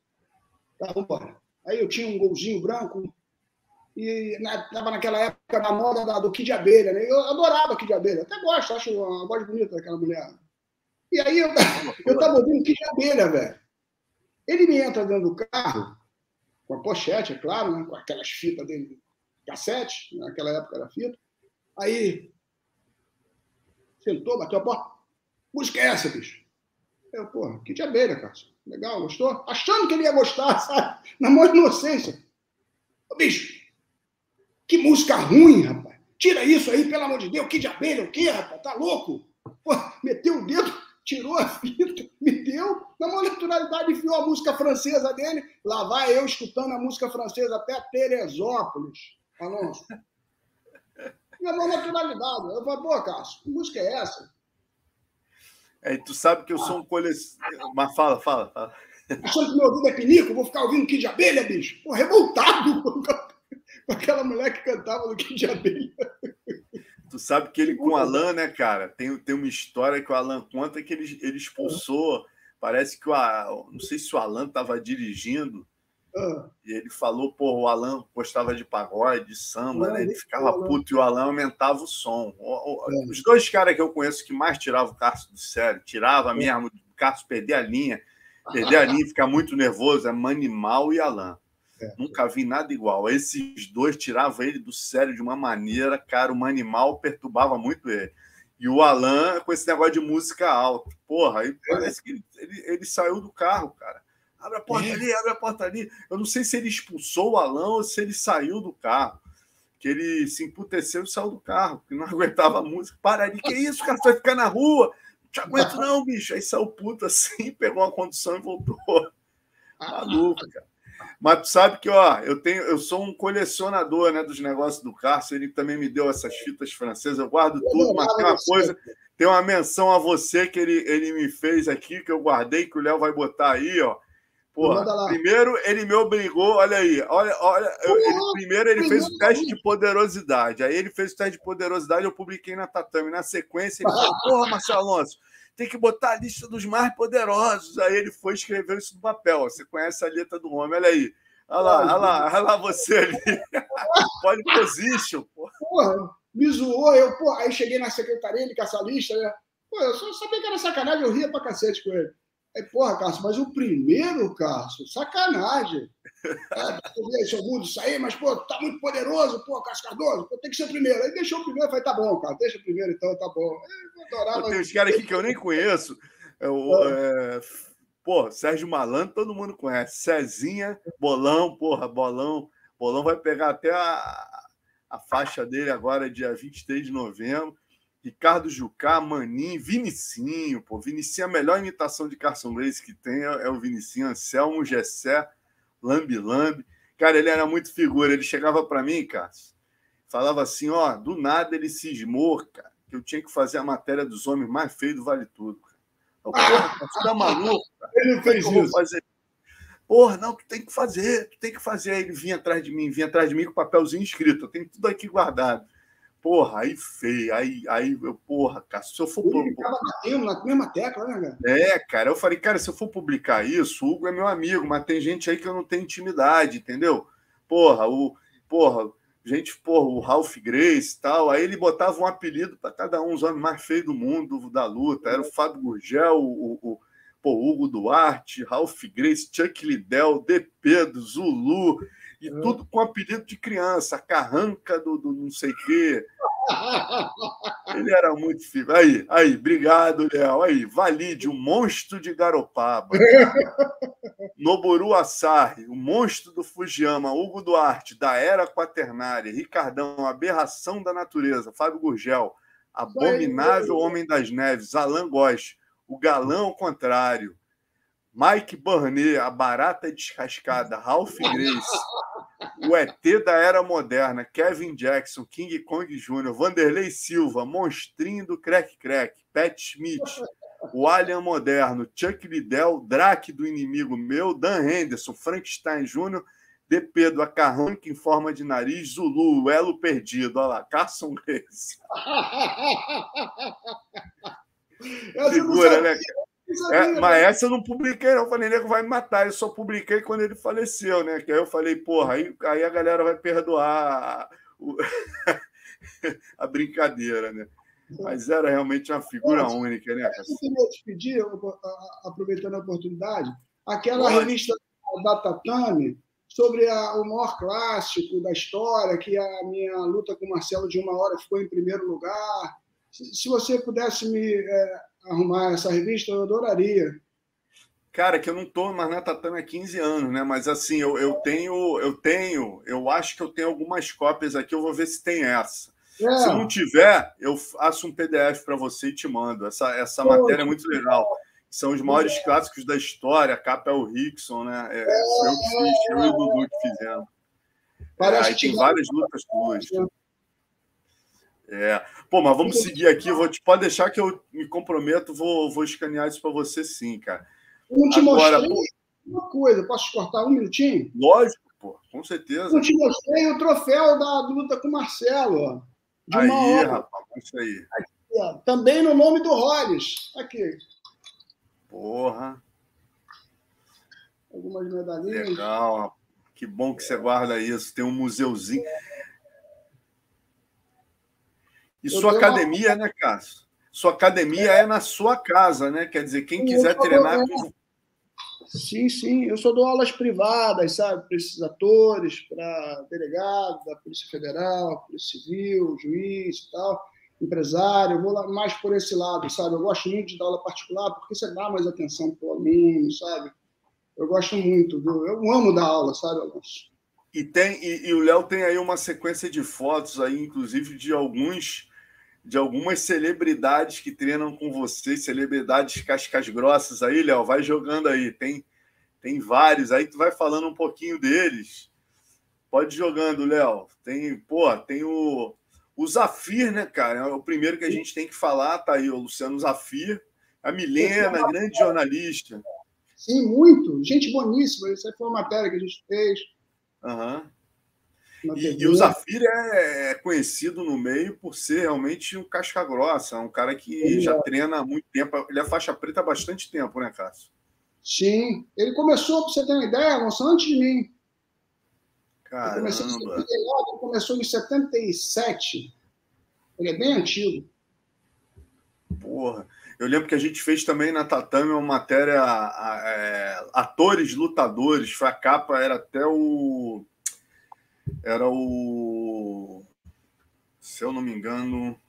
Tá, vamos embora. Aí eu tinha um golzinho branco, e estava na, naquela época na moda da, do Kid Abelha, né? Eu adorava Kid Abelha, até gosto, acho uma voz bonita daquela mulher. E aí eu, eu tava ouvindo Kid Abelha, velho. Ele me entra dentro do carro, com a pochete, é claro, né? com aquelas fitas dele, cassete, naquela época era fita. Aí, sentou, bateu a porta. Música é essa, bicho? Eu, porra, Kid Abelha, cara. Legal, gostou? Achando que ele ia gostar, sabe? Na maior inocência. Ô, bicho, que música ruim, rapaz. Tira isso aí, pelo amor de Deus. Que de abelha, o quê, rapaz? Tá louco? Pô, meteu o dedo, tirou a fita, me deu. Na maior naturalidade, enfiou a música francesa dele. Lá vai eu escutando a música francesa até Teresópolis. Alonso. Na maior naturalidade. Eu falei, pô, Cássio, que música é essa? É, tu sabe que eu sou um colecionador. Mas fala, fala, fala. Achando que meu ouvido é pinico, vou ficar ouvindo Kid Abelha, bicho? Pô, revoltado com aquela mulher que cantava no Kid Abelha. Tu sabe que ele com o Alan, né, cara? Tem, tem uma história que o Alan conta que ele, ele expulsou. Parece que o. Não sei se o Alan estava dirigindo. Ah. E ele falou, pô, o Alan gostava de pagode, de samba, né? Ele ficava puto e o Alan aumentava o som. É. Os dois caras que eu conheço que mais tiravam o Cássio do sério, tirava é. mesmo, o Cássio perder a linha, perder a linha, ficar muito nervoso, é Manimal e Alan. É. Nunca vi nada igual. Esses dois tiravam ele do sério de uma maneira, cara, o animal perturbava muito ele. E o Alan com esse negócio de música alta. Porra, aí é. parece que ele, ele, ele saiu do carro, cara. Abre a porta é. ali, abre a porta ali. Eu não sei se ele expulsou o Alan ou se ele saiu do carro. Que ele se emputeceu e saiu do carro, que não aguentava a música. Para ali, que isso, cara? Você vai ficar na rua? Não te aguento, não, bicho. Aí saiu puto assim, pegou uma condução e voltou. Maluco, cara. Mas tu sabe que, ó, eu tenho, eu sou um colecionador, né, dos negócios do Cássio. Ele também me deu essas fitas francesas. Eu guardo tudo, mas tem uma coisa, tem uma menção a você que ele, ele me fez aqui que eu guardei que o Léo vai botar aí, ó. Porra, primeiro ele me obrigou, olha aí, olha, olha, eu, ele, primeiro ele fez o teste de poderosidade, aí ele fez o teste de poderosidade, eu publiquei na Tatame, na sequência ele falou, porra, Marcelo Alonso, tem que botar a lista dos mais poderosos. Aí ele foi escrever isso no papel. Você conhece a letra do homem, olha aí. Olha lá, olha lá, olha lá você ali. Pode position, porra. porra. Me zoou, eu, porra, aí cheguei na secretaria, ele com essa lista, né? Pô, eu só sabia que era sacanagem, eu ria pra cacete com ele. Aí, porra, Cássio, mas o primeiro, Cássio, sacanagem. É, se eu mudo isso aí, mas, pô, tá muito poderoso, pô, Cássio Cardoso, pô, tem que ser o primeiro. Aí deixou o primeiro, falei, tá bom, cara, deixa o primeiro então, tá bom. Eu adorava. Tem uns caras aqui que eu nem conheço. É, o, é, pô, Sérgio Malandro, todo mundo conhece. Cezinha, Bolão, porra, Bolão. Bolão vai pegar até a, a faixa dele agora, dia 23 de novembro. Ricardo Jucá, Maninho, Vinicinho, pô, Vinicinho, a melhor imitação de Carson Grace que tem é, é o Vinicinho, Anselmo, Gessé, Lambi Lambi. Cara, ele era muito figura, ele chegava para mim, Cássio, falava assim, ó, do nada ele cismou, cara, que eu tinha que fazer a matéria dos homens mais feios do Vale Tudo. Cara. Eu, porra, você tá maluco? Cara? Ele não fez isso. Fazer? Porra, não, tu tem que fazer, tu tem que fazer. Aí ele vinha atrás de mim, vinha atrás de mim com papelzinho escrito, eu tenho tudo aqui guardado. Porra, aí feio, aí, aí eu, porra, cara, se eu for. Ele ficava batendo na mesma tecla, né, cara? É, cara, eu falei, cara, se eu for publicar isso, o Hugo é meu amigo, mas tem gente aí que eu não tenho intimidade, entendeu? Porra, o. Porra, gente, porra, o Ralph Grace e tal. Aí ele botava um apelido para cada um, os homens mais feios do mundo da luta. Era o Fábio Gurgel, o, o, pô, Hugo Duarte, Ralph Grace, Chuck Liddell, DP do Zulu, e é. tudo com apelido de criança, Carranca do, do não sei o quê. Ele era muito filho. Aí, aí, obrigado, Léo. Aí, Valide, o monstro de Garopaba. Noboru Assari, o monstro do Fujiyama. Hugo Duarte, da Era Quaternária. Ricardão, aberração da natureza. Fábio Gurgel, abominável Homem das Neves. Alan Góes, o galão ao contrário. Mike Burnett, a barata descascada. Ralph Grace, o ET da era moderna, Kevin Jackson, King Kong Jr., Vanderlei Silva, Monstrinho do Crack Crack, Pat Smith, o Alien moderno, Chuck Liddell, Drake do inimigo meu, Dan Henderson, Frankenstein Jr., DP do Acarranque em forma de nariz, Zulu, o Elo Perdido, olha lá, Carson Reis. Figura, né? É, mas essa eu não publiquei, não. Eu falei, nego vai me matar. Eu só publiquei quando ele faleceu, né? Que aí eu falei, porra, aí, aí a galera vai perdoar a, a brincadeira, né? Mas era realmente uma figura única, né? Eu queria te pedir, aproveitando a oportunidade, aquela revista da Tatame sobre a, o maior clássico da história, que a minha luta com o Marcelo de uma hora ficou em primeiro lugar. Se, se você pudesse me é, arrumar essa revista, eu adoraria. Cara, que eu não estou mais na Tatame há 15 anos, né? Mas assim, eu, eu tenho, eu tenho, eu acho que eu tenho algumas cópias aqui, eu vou ver se tem essa. É. Se não tiver, eu faço um PDF para você e te mando. Essa, essa matéria é muito legal. São os maiores é. clássicos da história, a capa é o Rickson, né? É, é. eu que fiz, eu e o Dudu que fizemos. É, aí tem várias lutas tuas. É. Pô, mas vamos seguir aqui. Vou te, pode deixar que eu me comprometo, vou, vou escanear isso para você sim, cara. Não te Agora, mostrei pô... uma coisa. Posso te cortar um minutinho? Lógico, pô, com certeza. Eu te mostrei o troféu da luta com o Marcelo. Ó, de aí, uma hora. rapaz, isso aí. Aqui, ó, também no nome do Rolles. Aqui. Porra. Algumas medalhinhas. Legal, que bom que você guarda isso. Tem um museuzinho. E eu sua academia, uma... né, Cássio? Sua academia é. é. na sua casa, né? Quer dizer, quem quiser treinar. Com... Sim, sim. Eu só dou aulas privadas, sabe? Para esses atores, para delegado da Polícia Federal, Polícia Civil, juiz e tal, empresário. Eu vou lá mais por esse lado, sabe? Eu gosto muito de dar aula particular porque você dá mais atenção para o aluno, sabe? Eu gosto muito, viu? Eu amo dar aula, sabe, Alonso? E, tem, e, e o Léo tem aí uma sequência de fotos aí, inclusive de alguns de algumas celebridades que treinam com você, celebridades cascas grossas aí, Léo, vai jogando aí, tem tem vários aí, tu vai falando um pouquinho deles. Pode ir jogando, Léo. Tem, pô, tem o o Zafir, né, cara? É o primeiro que a gente tem que falar, tá aí o Luciano Zafir, a Milena, grande jornalista. Sim, muito. Gente boníssima. Isso aí foi uma matéria que a gente fez. Aham. Uhum. E, e, o Zafir é, é, conhecido no meio por ser realmente um casca grossa, um cara que já treina há muito tempo. Ele é faixa preta há bastante tempo, né, Cássio? Sim. Ele começou, para você ter uma ideia, Alonso, antes de mim. Caramba. Ele começou, em ele começou em 77. Ele é bem antigo. Porra. Eu lembro que a gente fez também na Tatame uma matéria é, atores lutadores. Foi a capa, era até o era o. Se eu não me engano.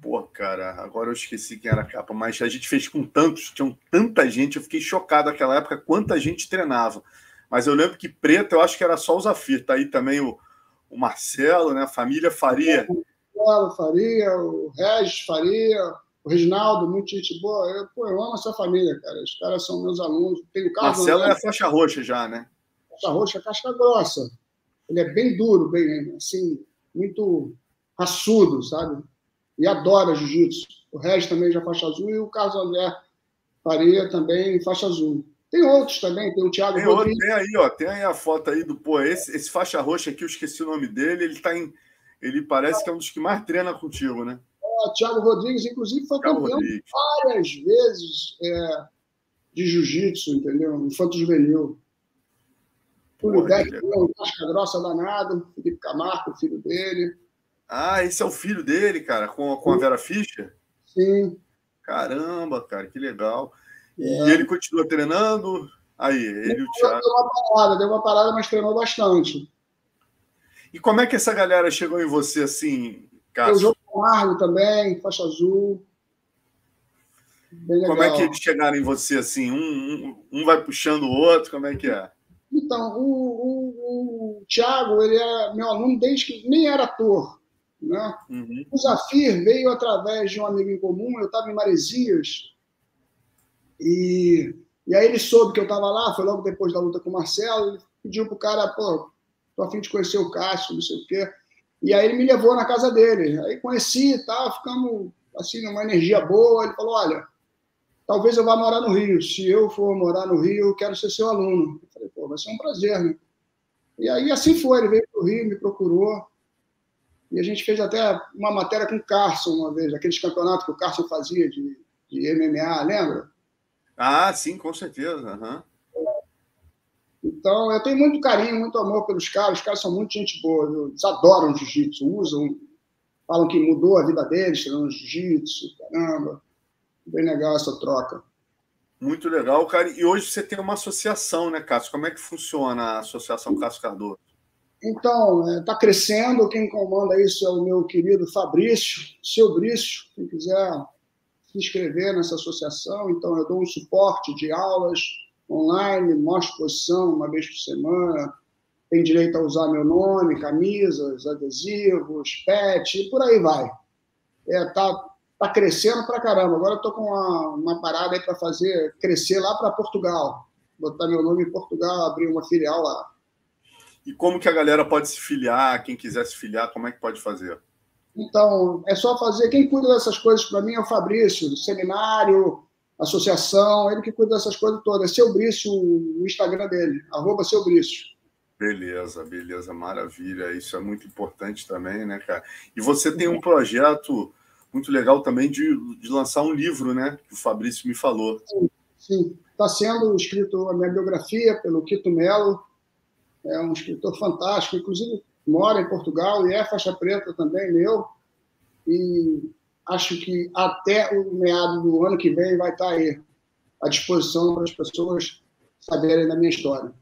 Pô, cara, agora eu esqueci quem era a capa, mas a gente fez com tantos, tinham tanta gente, eu fiquei chocado naquela época quanta gente treinava. Mas eu lembro que preto, eu acho que era só o Zafir, tá aí também o, o Marcelo, né? A família Faria. O Marcelo Faria, o Regis Faria, o Reginaldo, muito gente boa. Eu, pô, eu amo essa família, cara. Os caras são meus alunos. Tem o Carlos Marcelo André, é faixa roxa já, né? Casca roxa, casca grossa. Ele é bem duro, bem assim, muito raçudo, sabe? E adora jiu-jitsu. O Regis também já faixa azul e o Carlos André Faria também faixa azul. Tem outros também, tem o Thiago tem Rodrigues. Outro, tem aí, ó, tem aí a foto aí do, pô, esse, esse faixa roxa aqui, eu esqueci o nome dele, ele tá em, ele parece que é um dos que mais treina contigo, né? É, Thiago Rodrigues, inclusive, foi Thiago campeão Rodrigues. várias vezes é, de jiu-jitsu, entendeu? Infanto juvenil. Túlio Beck, um casca grossa danado, Felipe Camargo, filho dele. Ah, esse é o filho dele, cara, com, com a Vera Fischer? Sim. Caramba, cara, que legal. E é. ele continua treinando? Aí, ele e o Thiago. Deu uma parada, deu uma parada, mas treinou bastante. E como é que essa galera chegou em você assim, Cássio? Eu jogo com Margo também, faixa azul. Como é que eles chegaram em você assim? Um, um, um, vai puxando o outro, como é que é? Então, o, o, o Thiago, ele é meu aluno desde que nem era ator. Né? Uhum. O Zafir veio através de um amigo em comum, eu estava em Maresias, e, e aí ele soube que eu estava lá, foi logo depois da luta com o Marcelo, ele pediu pro cara, pô, tô a fim de conhecer o Cássio, não sei o quê. E aí ele me levou na casa dele. Aí conheci e tal, ficamos assim, numa energia boa. Ele falou: olha, talvez eu vá morar no Rio. Se eu for morar no Rio, eu quero ser seu aluno. Eu falei, pô, vai ser um prazer, né? E aí assim foi, ele veio para o Rio, me procurou. E a gente fez até uma matéria com o Carson uma vez, aqueles campeonatos que o Carson fazia de, de MMA, lembra? Ah, sim, com certeza. Uhum. Então, eu tenho muito carinho, muito amor pelos caras. Os caras são muito gente boa. Eles adoram jiu-jitsu, usam, falam que mudou a vida deles, treinando jiu-jitsu. Caramba, bem legal essa troca. Muito legal, cara. E hoje você tem uma associação, né, Cássio? Como é que funciona a Associação Cássio Cardoso? Então, está é, crescendo. Quem comanda isso é o meu querido Fabrício, seu Brício. Quem quiser se inscrever nessa associação, então eu dou um suporte de aulas online, mostro posição uma vez por semana, tem direito a usar meu nome, camisas, adesivos, pet, e por aí vai. É, tá, tá crescendo pra caramba. Agora eu tô com uma, uma parada aí para fazer crescer lá para Portugal. Botar meu nome em Portugal, abrir uma filial lá. E como que a galera pode se filiar? Quem quiser se filiar, como é que pode fazer? Então, é só fazer. Quem cuida dessas coisas para mim é o Fabrício, seminário, associação, ele que cuida dessas coisas todas. É seu Brício, o Instagram dele, arroba seu Brício. Beleza, beleza, maravilha. Isso é muito importante também, né, cara? E você tem um projeto muito legal também de, de lançar um livro, né? Que o Fabrício me falou. Sim, está sendo escrito a minha biografia pelo Quito Melo. É um escritor fantástico, inclusive mora em Portugal e é faixa preta também, meu. E acho que até o meado do ano que vem vai estar aí à disposição para as pessoas saberem da minha história.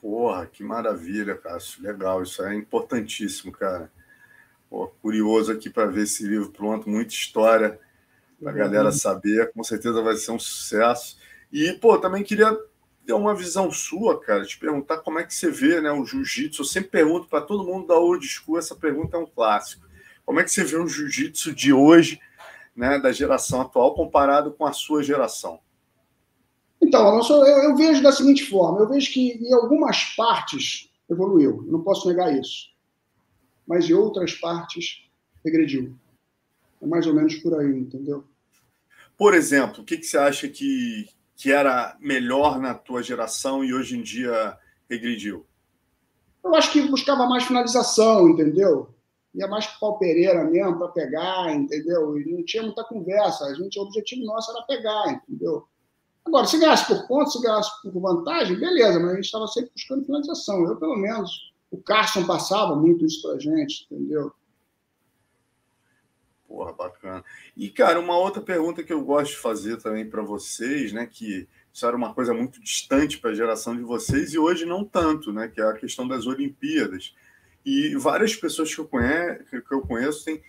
Porra, que maravilha, Cássio. Legal, isso é importantíssimo, cara. Pô, curioso aqui para ver esse livro pronto, muita história para a galera uhum. saber. Com certeza vai ser um sucesso. E, pô, também queria ter uma visão sua, cara, te perguntar como é que você vê né, o jiu-jitsu. Eu sempre pergunto para todo mundo da old school, essa pergunta é um clássico. Como é que você vê o jiu-jitsu de hoje, né, da geração atual, comparado com a sua geração? Então, Alonso, eu, eu vejo da seguinte forma: eu vejo que em algumas partes evoluiu, eu não posso negar isso. Mas em outras partes regrediu. É mais ou menos por aí, entendeu? Por exemplo, o que, que você acha que, que era melhor na tua geração e hoje em dia regrediu? Eu acho que buscava mais finalização, entendeu? ia mais para o Pereira mesmo, para pegar, entendeu? E não tinha muita conversa. A gente, o objetivo nosso era pegar, entendeu? Agora, se ganhasse por ponto, se ganhasse por vantagem, beleza, mas a gente estava sempre buscando finalização. Eu, pelo menos, o Carson passava muito isso para a gente, entendeu? Porra, bacana. E, cara, uma outra pergunta que eu gosto de fazer também para vocês, né, que isso era uma coisa muito distante para a geração de vocês e hoje não tanto, né, que é a questão das Olimpíadas. E várias pessoas que eu conheço, que eu conheço têm,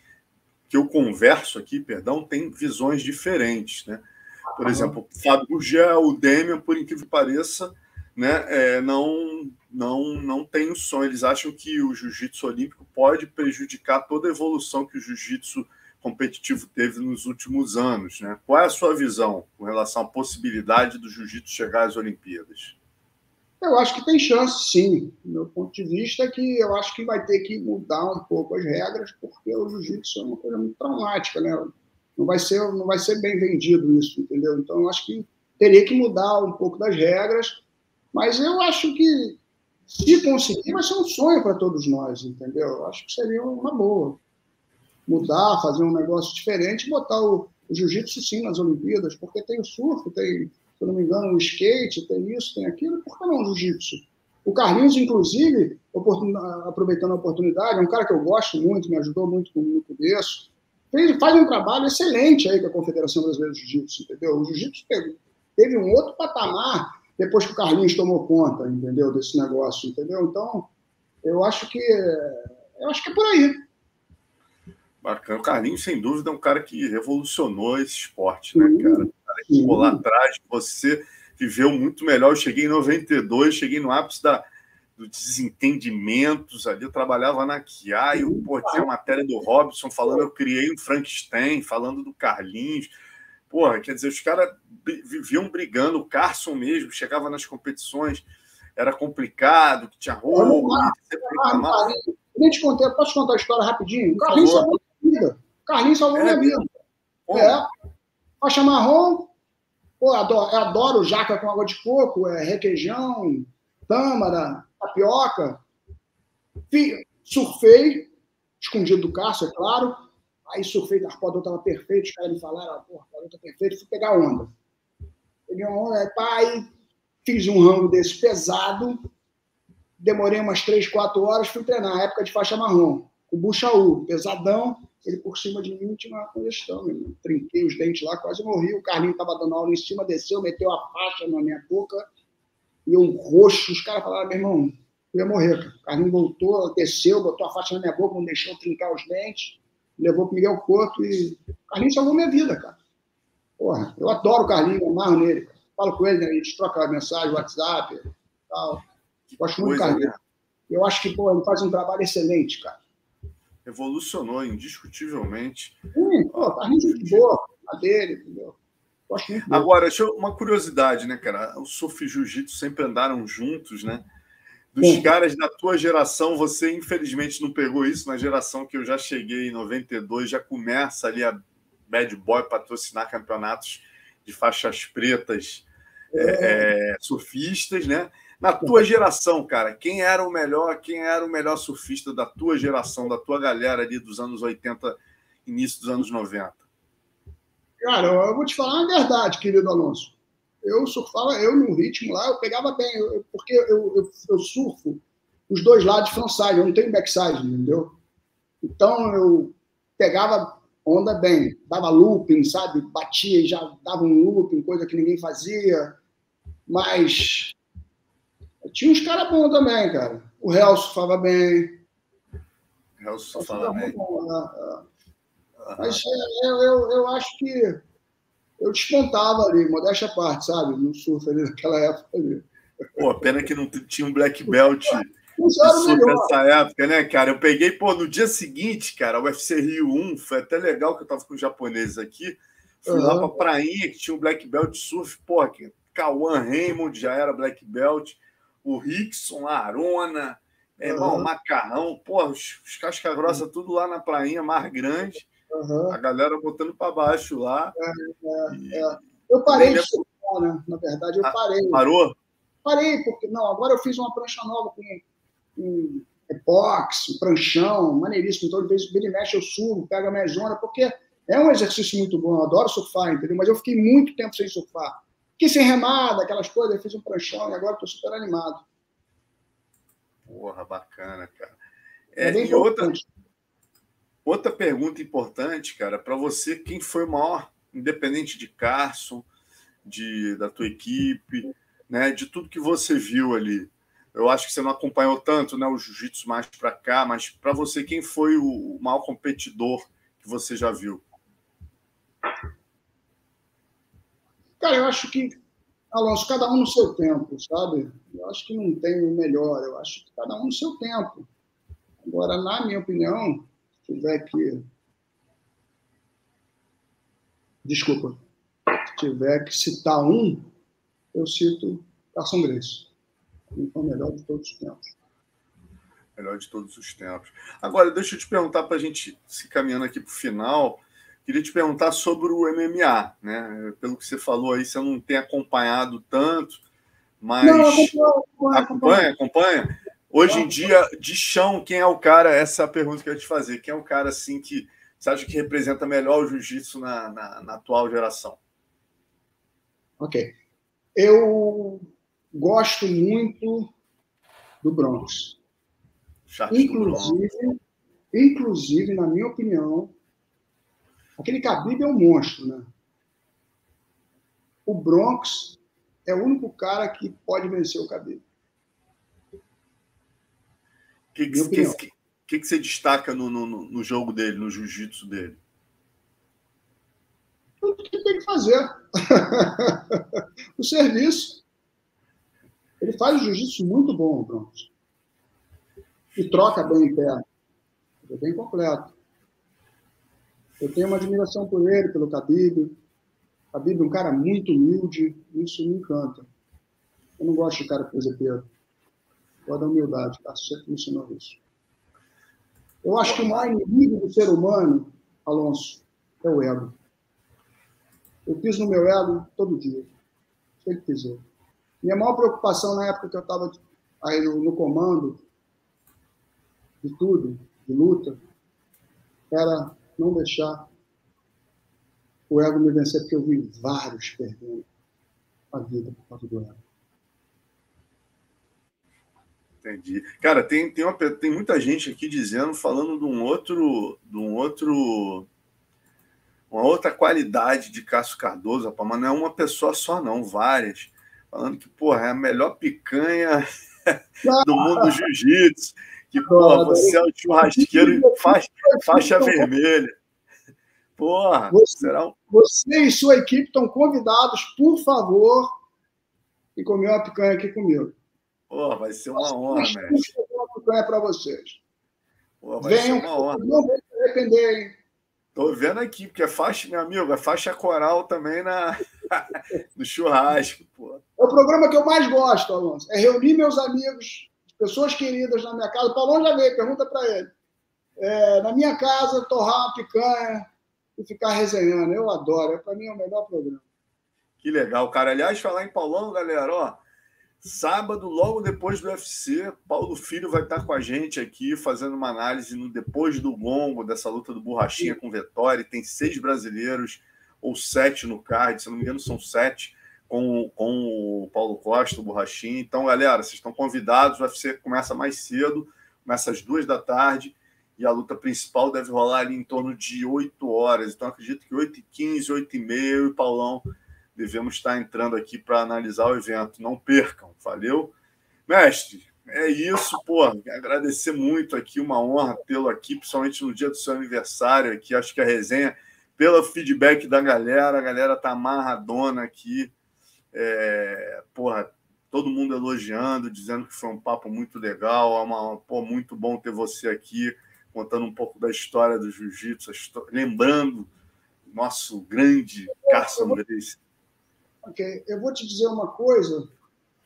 que eu converso aqui, perdão, têm visões diferentes, né? Por exemplo, o Fábio Gurgel, o Demian, por incrível que pareça, né, é, não, não, não tem o sonho. Eles acham que o jiu-jitsu olímpico pode prejudicar toda a evolução que o jiu-jitsu competitivo teve nos últimos anos. Né? Qual é a sua visão com relação à possibilidade do jiu-jitsu chegar às Olimpíadas? Eu acho que tem chance, sim. meu ponto de vista é que eu acho que vai ter que mudar um pouco as regras, porque o jiu-jitsu é uma coisa muito traumática, né? Não vai ser, não vai ser bem vendido isso, entendeu? Então, eu acho que teria que mudar um pouco das regras, mas eu acho que se conseguir, vai ser um sonho para todos nós, entendeu? Eu acho que seria uma boa. Mudar, fazer um negócio diferente, botar o, o jiu-jitsu sim nas Olimpíadas, porque tem o surf, tem se não me engano, o skate, tem isso, tem aquilo, por que não o jiu-jitsu? O Carlinhos, inclusive, aproveitando a oportunidade, é um cara que eu gosto muito, me ajudou muito no começo. fez, faz um trabalho excelente aí com a Confederação Brasileira de Jiu-Jitsu, entendeu? O Jiu-Jitsu teve, teve um outro patamar depois que o Carlinhos tomou conta, entendeu, desse negócio, entendeu? Então, eu acho que eu acho que é por aí. Bacana. O Carlinhos, sem dúvida, é um cara que revolucionou esse esporte, né, cara? O cara que ficou lá atrás, você viveu muito melhor. Eu cheguei em 92, cheguei no ápice da, dos desentendimentos ali. Eu trabalhava na Kia e pô, tinha a matéria do Robson falando, eu criei um Frankenstein, falando do Carlinhos. Porra, quer dizer, os caras viviam brigando, o Carson mesmo chegava nas competições, era complicado, que tinha roubo. Eu te contei, posso contar a história rapidinho? O Carlinhos salvou minha vida. O Carlinhos salvou é, minha vida. É. Faixa marrom, pô, adoro, adoro jaca com água de coco, é requeijão, tâmara, tapioca. Surfei, escondido do Cássio, é claro. Aí surfei, a roda estava perfeito, os caras me falaram, porra, a tá perfeito, fui pegar onda. Peguei uma onda, pai, fiz um rango desse pesado, demorei umas três, quatro horas, fui treinar, na época de faixa marrom. O Buchaú, pesadão, ele por cima de mim tinha uma congestão. Eu trinquei os dentes lá, quase morri. O Carlinho estava dando aula em cima, desceu, meteu a faixa na minha boca e um roxo. Os caras falaram, meu irmão, eu ia morrer. Cara. O Carlinho voltou, desceu, botou a faixa na minha boca, não deixou trincar os dentes, levou para Miguel Couto e. O Carlinho salvou minha vida, cara. Porra, eu adoro o Carlinho, amarro nele. Cara. Falo com ele, né? a gente troca mensagem, WhatsApp tal. Gosto muito do Carlinho. Né? Eu acho que pô, ele faz um trabalho excelente, cara. Evolucionou indiscutivelmente. Sim, pô, Carlinhos é boa, a dele, entendeu? Agora, deixa eu, uma curiosidade, né, cara? O surf e jiu-jitsu sempre andaram juntos, né? Dos Sim. caras da tua geração, você infelizmente não pegou isso na geração que eu já cheguei em 92, já começa ali a Bad Boy patrocinar campeonatos de faixas pretas é. É, surfistas, né? Na tua geração, cara, quem era o melhor, quem era o melhor surfista da tua geração, da tua galera ali dos anos 80, início dos anos 90? Cara, eu vou te falar a verdade, querido Alonso. Eu surfava, eu no ritmo lá, eu pegava bem, eu, porque eu, eu, eu, surfo os dois lados de frontside, eu não tenho backside, entendeu? Então eu pegava onda bem, dava looping, sabe? Batia e já dava um looping, coisa que ninguém fazia. Mas tinha uns caras bons também, cara. O Real surfava bem. O Real surfava bem. Bom, né? uhum. Mas é, eu, eu, eu acho que eu despontava ali, modéstia à parte, sabe? No surf ali naquela época ali. Pô, pena que não tinha um black belt nessa época, né, cara? Eu peguei, pô, no dia seguinte, cara, o UFC Rio 1, foi até legal que eu tava com os japoneses aqui. Fui uhum. lá pra prainha que tinha um black belt surf, pô, que Cauã Raymond já era black belt, o Rickson, a Arona, uhum. irmão, Macarrão, pô, os, os casca grossa tudo lá na prainha, mar grande. Uhum. A galera botando para baixo lá. É, é, e... é. Eu parei de surfar, né? Na verdade, eu ah, parei. Parou? Parei, porque não, agora eu fiz uma prancha nova com um epox, um pranchão, maneiríssimo. Então, de vez em mexe, eu subo, pego a minha zona, porque é um exercício muito bom. Eu adoro surfar, entendeu? Mas eu fiquei muito tempo sem surfar. Fiquei sem remada, aquelas coisas, eu fiz um pranchão e agora estou super animado. Porra, bacana, cara. É, é e outra, outra pergunta importante, cara, para você, quem foi o maior, independente de Carson, de, da tua equipe, né, de tudo que você viu ali? Eu acho que você não acompanhou tanto né, o jiu-jitsu mais para cá, mas para você, quem foi o maior competidor que você já viu? Cara, eu acho que, Alonso, cada um no seu tempo, sabe? Eu acho que não tem o melhor, eu acho que cada um no seu tempo. Agora, na minha opinião, tiver que. Desculpa. Se tiver que citar um, eu cito Carson Grace. Então, melhor de todos os tempos. Melhor de todos os tempos. Agora, deixa eu te perguntar para a gente se caminhando aqui para o final. Queria te perguntar sobre o MMA, né? Pelo que você falou aí, você não tem acompanhado tanto, mas não, acompanha, acompanha, acompanha. Hoje em dia, de chão, quem é o cara? Essa é a pergunta que eu ia te fazer. Quem é o cara assim que você acha que representa melhor o jiu-jitsu na, na, na, atual geração? Ok. Eu gosto muito do Bronx. inclusive, inclusive, na minha opinião, Aquele Khabib é um monstro, né? O Bronx é o único cara que pode vencer o Khabib. O que, que, que, que, você destaca no, no, no jogo dele, no jiu-jitsu dele? Tudo que tem que fazer. o serviço. Ele faz jiu-jitsu muito bom, Bronx. E troca bem em pé. É bem completo. Eu tenho uma admiração por ele, pelo Khabib. Khabib é um cara muito humilde, isso me encanta. Eu não gosto de cara presepeiro. Gosto da humildade, tá? Sempre me ensinou isso. Eu acho que o maior inimigo do ser humano, Alonso, é o ego. Eu piso no meu ego todo dia. Sempre pisei. Minha maior preocupação na época que eu estava aí no, no comando de tudo, de luta, era não deixar o ego me vencer, porque eu vi vários perdendo a vida por causa do ego. Entendi. Cara, tem, tem, uma, tem muita gente aqui dizendo, falando de um outro, de um outro, uma outra qualidade de Cássio Cardoso, rapaz, mas não é uma pessoa só, não, várias. Falando que, porra, é a melhor picanha do mundo do jiu-jitsu que porra, você é o churrasqueiro faixa, faixa vermelha. Porra, você, será um... você e sua equipe estão convidados, por favor, e comer uma picanha aqui comigo. Porra, vai ser uma honra, mestre. para vocês. Porra, vai Venham, ser uma honra. Não vão se arrepender, hein? Tô vendo aqui, porque é faixa, meu amigo, é faixa coral também na, no churrasco. Pô. É o programa que eu mais gosto, Alonso. É reunir meus amigos pessoas queridas na minha casa. O Paulão já veio, pergunta para ele. É, na minha casa, torrar uma picanha e ficar resenhando. Eu adoro, é, para mim é o melhor programa. Que legal, cara. Aliás, falar em Paulão, galera, ó. Sábado, logo depois do UFC, Paulo Filho vai estar com a gente aqui fazendo uma análise no depois do gongo dessa luta do Borrachinha com Vettori. Tem seis brasileiros ou sete no card, se não me engano, são sete com, com o Paulo Costa, o Borrachinho. Então, galera, vocês estão convidados. O UFC começa mais cedo, começa às duas da tarde, e a luta principal deve rolar ali em torno de 8 horas. Então, acredito que 8h15, 8h30, eu e Paulão devemos estar entrando aqui para analisar o evento. Não percam, valeu? Mestre, é isso, pô. Agradecer muito aqui, uma honra tê-lo aqui, principalmente no dia do seu aniversário aqui. Acho que a resenha, pelo feedback da galera, a galera tá amarradona aqui. É, porra, todo mundo elogiando, dizendo que foi um papo muito legal. É uma, pô, muito bom ter você aqui, contando um pouco da história do jiu-jitsu, lembrando nosso grande Carson Grace. Ok, eu vou te dizer uma coisa,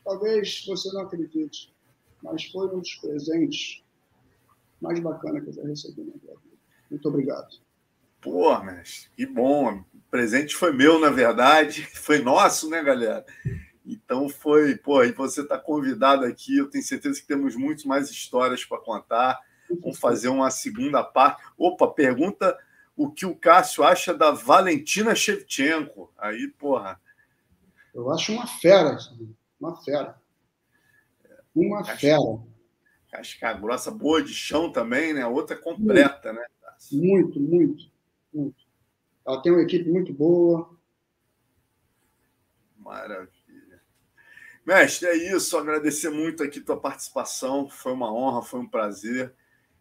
talvez você não acredite, mas foi um dos presentes mais bacanas que eu já recebi na minha vida. Muito obrigado. Pô, mas que bom presente foi meu, na verdade, foi nosso, né, galera? Então foi, pô, e você está convidado aqui. Eu tenho certeza que temos muito mais histórias para contar. Vamos fazer uma segunda parte. Opa, pergunta o que o Cássio acha da Valentina Shevchenko. Aí, porra. Eu acho uma fera, uma fera. Uma Casca, fera. Casca grossa, boa de chão também, né? Outra completa, muito, né? Muito, muito, muito. Ela tem uma equipe muito boa. Maravilha. Mestre, é isso. Agradecer muito aqui tua participação. Foi uma honra, foi um prazer.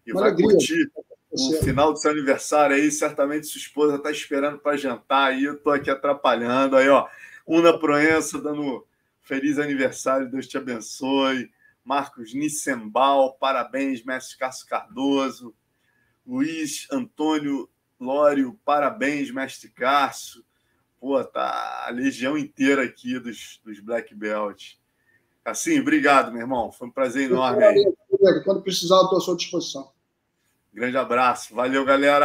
E uma vai curtir o final do seu aniversário aí. Certamente sua esposa está esperando para jantar aí. Eu estou aqui atrapalhando. Aí, ó. Una Proença dando feliz aniversário. Deus te abençoe. Marcos Nissembal, parabéns, mestre Cássio Cardoso. Luiz Antônio Lório, parabéns, mestre Cássio. Pô, tá a legião inteira aqui dos, dos Black Belt. Assim, obrigado, meu irmão. Foi um prazer enorme aí. Quando precisar, estou à sua disposição. Grande abraço. Valeu, galera.